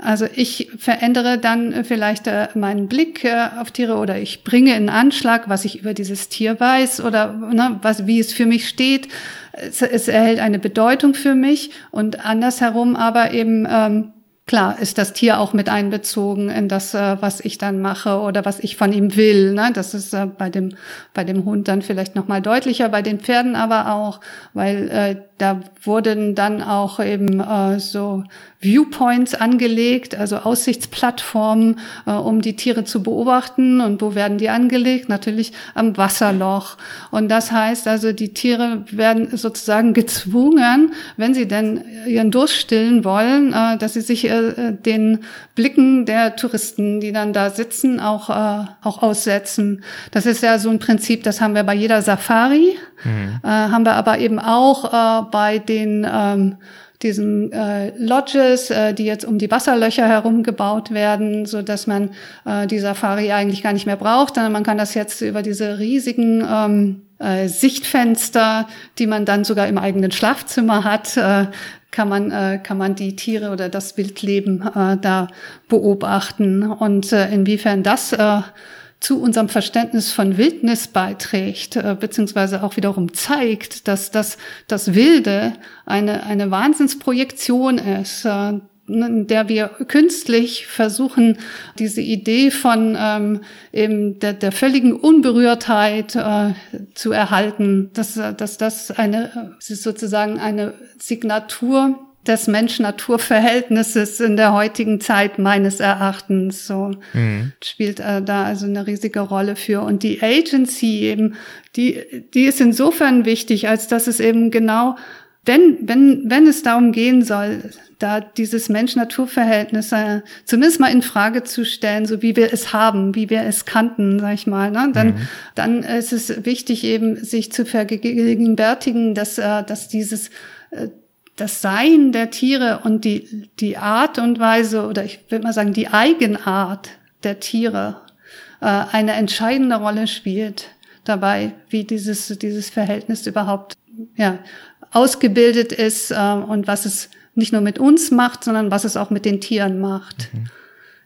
Also ich verändere dann vielleicht äh, meinen Blick äh, auf Tiere oder ich bringe in Anschlag, was ich über dieses Tier weiß oder ne, was, wie es für mich steht. Es, es erhält eine Bedeutung für mich und andersherum aber eben ähm, Klar ist das Tier auch mit einbezogen in das, äh, was ich dann mache oder was ich von ihm will. Ne? Das ist äh, bei dem bei dem Hund dann vielleicht noch mal deutlicher, bei den Pferden aber auch, weil äh, da wurden dann auch eben äh, so Viewpoints angelegt, also Aussichtsplattformen, äh, um die Tiere zu beobachten. Und wo werden die angelegt? Natürlich am Wasserloch. Und das heißt also, die Tiere werden sozusagen gezwungen, wenn sie denn ihren Durst stillen wollen, äh, dass sie sich äh, den Blicken der Touristen, die dann da sitzen, auch, äh, auch aussetzen. Das ist ja so ein Prinzip, das haben wir bei jeder Safari, mhm. äh, haben wir aber eben auch äh, bei den ähm, diesen äh, Lodges, äh, die jetzt um die Wasserlöcher herum gebaut werden, so dass man äh, die Safari eigentlich gar nicht mehr braucht, sondern man kann das jetzt über diese riesigen ähm, äh, Sichtfenster, die man dann sogar im eigenen Schlafzimmer hat, äh, kann man äh, kann man die Tiere oder das Wildleben äh, da beobachten und äh, inwiefern das äh, zu unserem Verständnis von Wildnis beiträgt, äh, beziehungsweise auch wiederum zeigt, dass das, das Wilde eine, eine Wahnsinnsprojektion ist, äh, in der wir künstlich versuchen, diese Idee von ähm, eben der, der völligen Unberührtheit äh, zu erhalten, dass, dass das eine, ist sozusagen eine Signatur des Mensch-Natur-Verhältnisses in der heutigen Zeit meines Erachtens so mhm. spielt äh, da also eine riesige Rolle für und die Agency eben die die ist insofern wichtig als dass es eben genau wenn wenn wenn es darum gehen soll da dieses Mensch-Natur-Verhältnis äh, zumindest mal in Frage zu stellen, so wie wir es haben, wie wir es kannten, sag ich mal, ne? dann, mhm. dann ist es wichtig eben, sich zu vergegenwärtigen, dass, äh, dass dieses äh, das Sein der Tiere und die, die Art und Weise oder ich würde mal sagen die Eigenart der Tiere äh, eine entscheidende Rolle spielt dabei, wie dieses, dieses Verhältnis überhaupt ja, ausgebildet ist äh, und was es nicht nur mit uns macht, sondern was es auch mit den Tieren macht. Mhm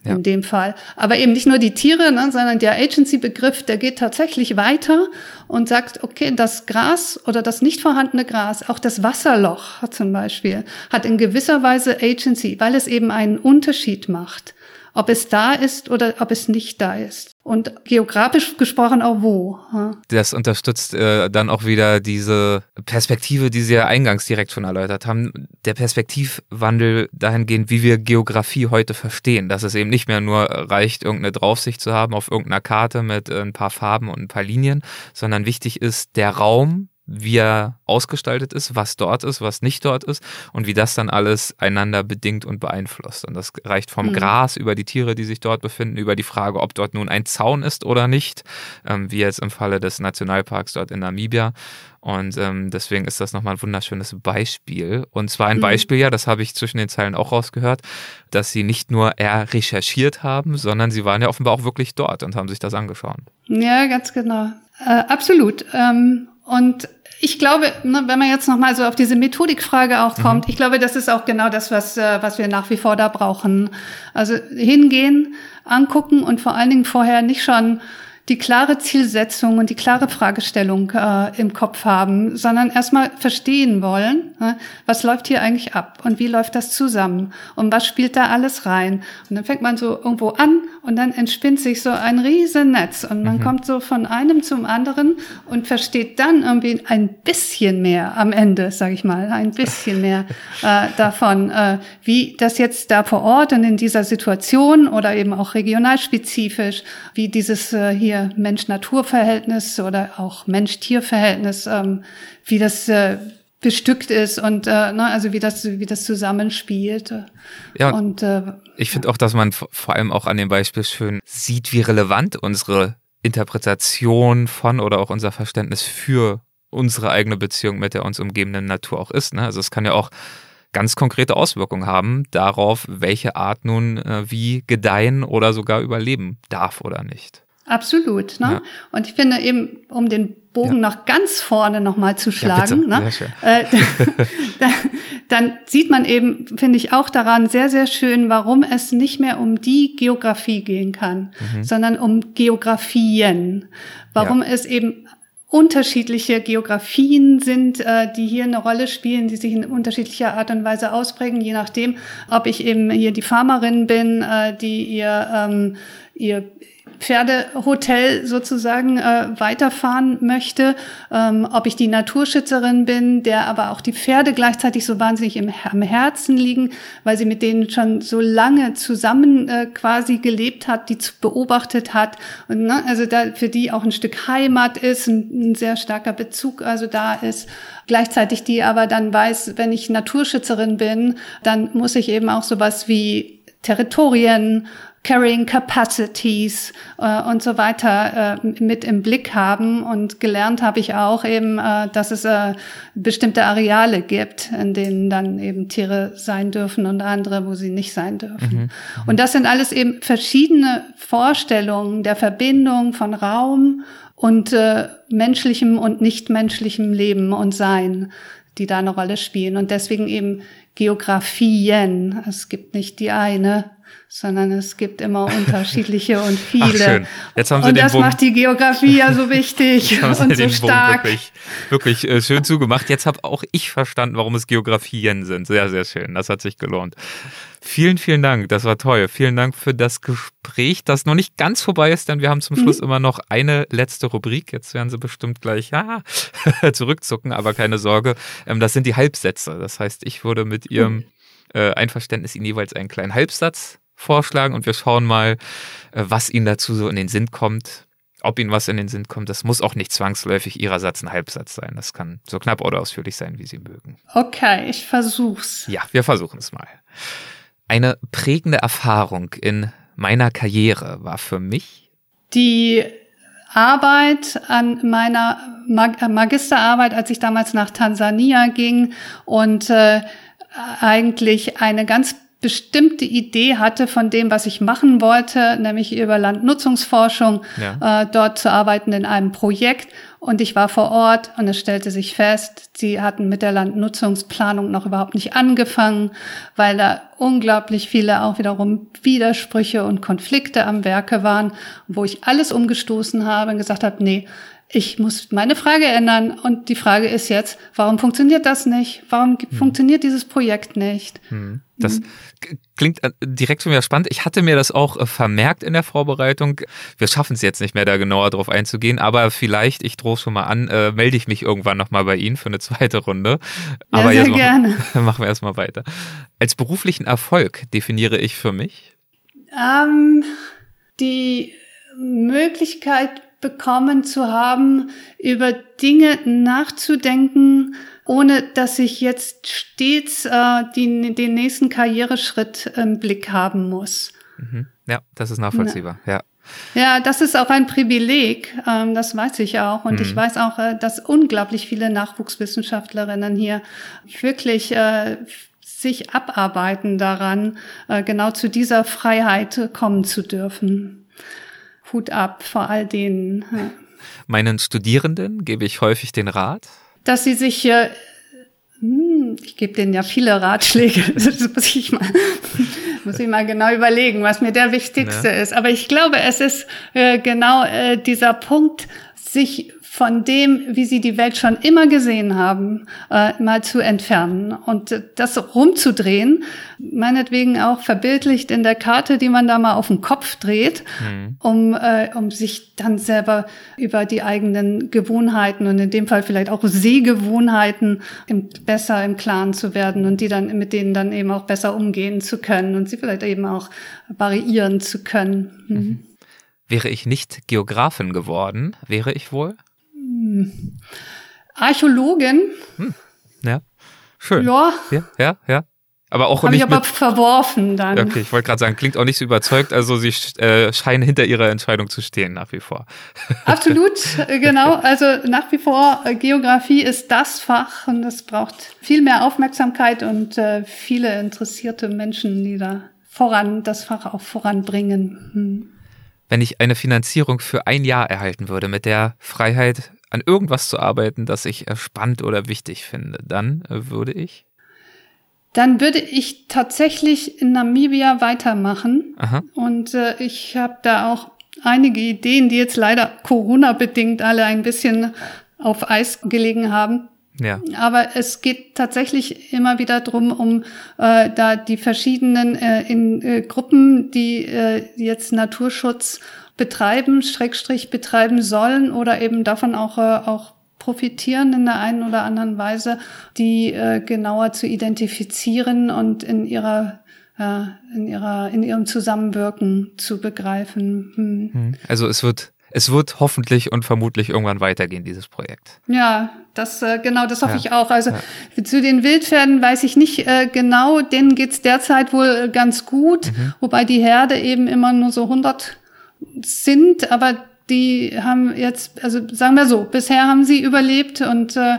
ja. in dem Fall. Aber eben nicht nur die Tiere, ne, sondern der Agency-Begriff, der geht tatsächlich weiter und sagt, okay, das Gras oder das nicht vorhandene Gras, auch das Wasserloch zum Beispiel, hat in gewisser Weise Agency, weil es eben einen Unterschied macht ob es da ist oder ob es nicht da ist. Und geografisch gesprochen auch wo. Das unterstützt äh, dann auch wieder diese Perspektive, die Sie ja eingangs direkt schon erläutert haben. Der Perspektivwandel dahingehend, wie wir Geografie heute verstehen. Dass es eben nicht mehr nur reicht, irgendeine Draufsicht zu haben auf irgendeiner Karte mit äh, ein paar Farben und ein paar Linien, sondern wichtig ist der Raum, wie er ausgestaltet ist, was dort ist, was nicht dort ist und wie das dann alles einander bedingt und beeinflusst. Und das reicht vom mhm. Gras über die Tiere, die sich dort befinden, über die Frage, ob dort nun ein Zaun ist oder nicht, ähm, wie jetzt im Falle des Nationalparks dort in Namibia. Und ähm, deswegen ist das nochmal ein wunderschönes Beispiel. Und zwar ein mhm. Beispiel, ja, das habe ich zwischen den Zeilen auch rausgehört, dass sie nicht nur eher recherchiert haben, sondern sie waren ja offenbar auch wirklich dort und haben sich das angeschaut. Ja, ganz genau. Äh, absolut. Ähm, und ich glaube, ne, wenn man jetzt nochmal so auf diese Methodikfrage auch mhm. kommt, mhm. ich glaube, das ist auch genau das, was, äh, was wir nach wie vor da brauchen. Also hingehen, angucken und vor allen Dingen vorher nicht schon die klare Zielsetzung und die klare Fragestellung äh, im Kopf haben, sondern erstmal verstehen wollen, äh, was läuft hier eigentlich ab und wie läuft das zusammen und was spielt da alles rein. Und dann fängt man so irgendwo an und dann entspinnt sich so ein Riesennetz und man mhm. kommt so von einem zum anderen und versteht dann irgendwie ein bisschen mehr am Ende, sage ich mal, ein bisschen mehr <laughs> äh, davon, äh, wie das jetzt da vor Ort und in dieser Situation oder eben auch regionalspezifisch, wie dieses äh, hier Mensch-Natur-Verhältnis oder auch Mensch-Tier-Verhältnis, ähm, wie das äh, bestückt ist und äh, ne, also wie das wie das zusammenspielt. Ja, und äh, ich finde auch, dass man vor allem auch an dem Beispiel schön sieht, wie relevant unsere Interpretation von oder auch unser Verständnis für unsere eigene Beziehung mit der uns umgebenden Natur auch ist. Ne? Also es kann ja auch ganz konkrete Auswirkungen haben darauf, welche Art nun äh, wie gedeihen oder sogar überleben darf oder nicht. Absolut. Ne? Ja. Und ich finde eben, um den Bogen ja. nach ganz vorne nochmal zu schlagen, ja, ne? äh, <laughs> dann, dann sieht man eben, finde ich auch daran sehr, sehr schön, warum es nicht mehr um die Geografie gehen kann, mhm. sondern um Geografien. Warum es eben unterschiedliche Geografien sind, äh, die hier eine Rolle spielen, die sich in unterschiedlicher Art und Weise ausprägen, je nachdem, ob ich eben hier die Farmerin bin, äh, die ihr, ähm, ihr Pferdehotel sozusagen äh, weiterfahren möchte, ähm, ob ich die Naturschützerin bin, der aber auch die Pferde gleichzeitig so wahnsinnig im, am Herzen liegen, weil sie mit denen schon so lange zusammen äh, quasi gelebt hat, die beobachtet hat. Und ne, also da für die auch ein Stück Heimat ist, ein, ein sehr starker Bezug also da ist. Gleichzeitig die aber dann weiß, wenn ich Naturschützerin bin, dann muss ich eben auch sowas wie Territorien Carrying Capacities äh, und so weiter äh, mit im Blick haben. Und gelernt habe ich auch eben, äh, dass es äh, bestimmte Areale gibt, in denen dann eben Tiere sein dürfen und andere, wo sie nicht sein dürfen. Mhm. Und das sind alles eben verschiedene Vorstellungen der Verbindung von Raum und äh, menschlichem und nichtmenschlichem Leben und Sein, die da eine Rolle spielen. Und deswegen eben Geografien. Es gibt nicht die eine sondern es gibt immer <laughs> unterschiedliche und viele. Ach, schön. Jetzt haben Sie und den das Bogen, macht die Geografie ja so wichtig <laughs> und so den stark. Bogen wirklich, wirklich äh, schön zugemacht. Jetzt habe auch ich verstanden, warum es Geografien sind. Sehr, sehr schön. Das hat sich gelohnt. Vielen, vielen Dank. Das war toll. Vielen Dank für das Gespräch, das noch nicht ganz vorbei ist, denn wir haben zum mhm. Schluss immer noch eine letzte Rubrik. Jetzt werden Sie bestimmt gleich ja, <laughs> zurückzucken, aber keine Sorge. Ähm, das sind die Halbsätze. Das heißt, ich würde mit Ihrem äh, Einverständnis Ihnen jeweils einen kleinen Halbsatz vorschlagen und wir schauen mal, äh, was Ihnen dazu so in den Sinn kommt. Ob Ihnen was in den Sinn kommt, das muss auch nicht zwangsläufig Ihrer Satz ein Halbsatz sein. Das kann so knapp oder ausführlich sein, wie Sie mögen. Okay, ich versuch's. Ja, wir versuchen es mal. Eine prägende Erfahrung in meiner Karriere war für mich die Arbeit an meiner Mag Magisterarbeit, als ich damals nach Tansania ging und äh, eigentlich eine ganz bestimmte Idee hatte von dem, was ich machen wollte, nämlich über Landnutzungsforschung, ja. äh, dort zu arbeiten in einem Projekt. Und ich war vor Ort und es stellte sich fest, sie hatten mit der Landnutzungsplanung noch überhaupt nicht angefangen, weil da unglaublich viele auch wiederum Widersprüche und Konflikte am Werke waren, wo ich alles umgestoßen habe und gesagt habe, nee, ich muss meine Frage ändern. Und die Frage ist jetzt, warum funktioniert das nicht? Warum hm. funktioniert dieses Projekt nicht? Hm. Das hm. klingt äh, direkt schon wieder spannend. Ich hatte mir das auch äh, vermerkt in der Vorbereitung. Wir schaffen es jetzt nicht mehr, da genauer drauf einzugehen, aber vielleicht, ich drohe schon mal an, äh, melde ich mich irgendwann nochmal bei Ihnen für eine zweite Runde. Aber ja, sehr jetzt gerne. <laughs> Machen, machen wir erstmal weiter. Als beruflichen Erfolg definiere ich für mich? Ähm, die Möglichkeit, bekommen zu haben, über Dinge nachzudenken, ohne dass ich jetzt stets äh, die, den nächsten Karriereschritt im Blick haben muss. Mhm. Ja, das ist nachvollziehbar, ja. Ja, das ist auch ein Privileg, ähm, das weiß ich auch. Und mhm. ich weiß auch, äh, dass unglaublich viele Nachwuchswissenschaftlerinnen hier wirklich äh, sich abarbeiten daran, äh, genau zu dieser Freiheit kommen zu dürfen. Hut ab vor all denen. Meinen Studierenden gebe ich häufig den Rat, dass sie sich äh, ich gebe denen ja viele Ratschläge. <laughs> Das muss ich mal, <laughs> muss ich mal genau überlegen, was mir der wichtigste ja. ist. Aber ich glaube, es ist äh, genau äh, dieser Punkt, sich von dem, wie sie die Welt schon immer gesehen haben, äh, mal zu entfernen und das rumzudrehen, meinetwegen auch verbildlicht in der Karte, die man da mal auf den Kopf dreht, mhm. um, äh, um sich dann selber über die eigenen Gewohnheiten und in dem Fall vielleicht auch Sehgewohnheiten im, besser im Klaren zu werden und die dann mit denen dann eben auch besser umgehen zu können und sie vielleicht eben auch variieren zu können. Mhm. Wäre ich nicht Geografin geworden, wäre ich wohl? Archäologin. Hm. Ja, schön. Ja. Ja, ja, ja. Aber auch Hab nicht ich aber verworfen dann. Okay, ich wollte gerade sagen, klingt auch nicht so überzeugt. Also Sie äh, scheinen hinter Ihrer Entscheidung zu stehen nach wie vor. Absolut, <laughs> äh, genau. Also nach wie vor äh, Geografie ist das Fach und es braucht viel mehr Aufmerksamkeit und äh, viele interessierte Menschen, die da voran das Fach auch voranbringen. Hm. Wenn ich eine Finanzierung für ein Jahr erhalten würde mit der Freiheit, an irgendwas zu arbeiten, das ich spannend oder wichtig finde, dann äh, würde ich? Dann würde ich tatsächlich in Namibia weitermachen. Aha. Und äh, ich habe da auch einige Ideen, die jetzt leider Corona-bedingt alle ein bisschen auf Eis gelegen haben. Ja. Aber es geht tatsächlich immer wieder drum, um äh, da die verschiedenen äh, in, äh, Gruppen, die äh, jetzt Naturschutz betreiben, Schrägstrich betreiben sollen oder eben davon auch, äh, auch profitieren in der einen oder anderen Weise, die äh, genauer zu identifizieren und in ihrer äh, in ihrer in ihrem Zusammenwirken zu begreifen. Hm. hm. Also es wird es wird hoffentlich und vermutlich irgendwann weitergehen, dieses Projekt. Ja, das äh, genau, das hoffe ja. ich auch. Also ja. zu den Wildpferden weiß ich nicht äh, genau, denen geht's derzeit wohl ganz gut, mhm. wobei die Herde eben immer nur so 100 sind, aber die haben jetzt, also sagen wir so, bisher haben sie überlebt und äh,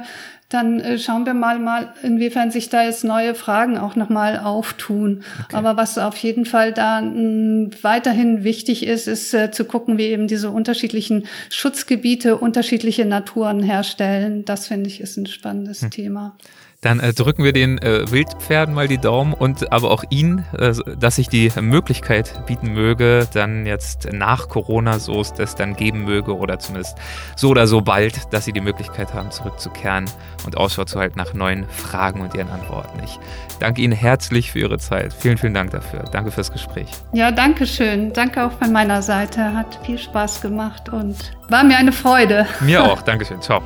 dann äh, schauen wir mal, mal, inwiefern sich da jetzt neue Fragen auch nochmal auftun. Okay. Aber was auf jeden Fall da mh, weiterhin wichtig ist, ist äh, zu gucken, wie eben diese unterschiedlichen Schutzgebiete unterschiedliche Naturen herstellen. Das finde ich ist ein spannendes hm. Thema. Dann äh, drücken wir den äh, Wildpferden mal die Daumen und aber auch Ihnen, äh, dass ich die Möglichkeit bieten möge, dann jetzt nach Corona, so es das dann geben möge oder zumindest so oder so bald, dass Sie die Möglichkeit haben, zurückzukehren und Ausschau zu halten nach neuen Fragen und Ihren Antworten. Ich danke Ihnen herzlich für Ihre Zeit. Vielen, vielen Dank dafür. Danke fürs Gespräch. Ja, danke schön. Danke auch von meiner Seite. Hat viel Spaß gemacht und war mir eine Freude. Mir <laughs> auch. Dankeschön. Ciao.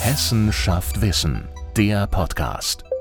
Hessen schafft Wissen der Podcast.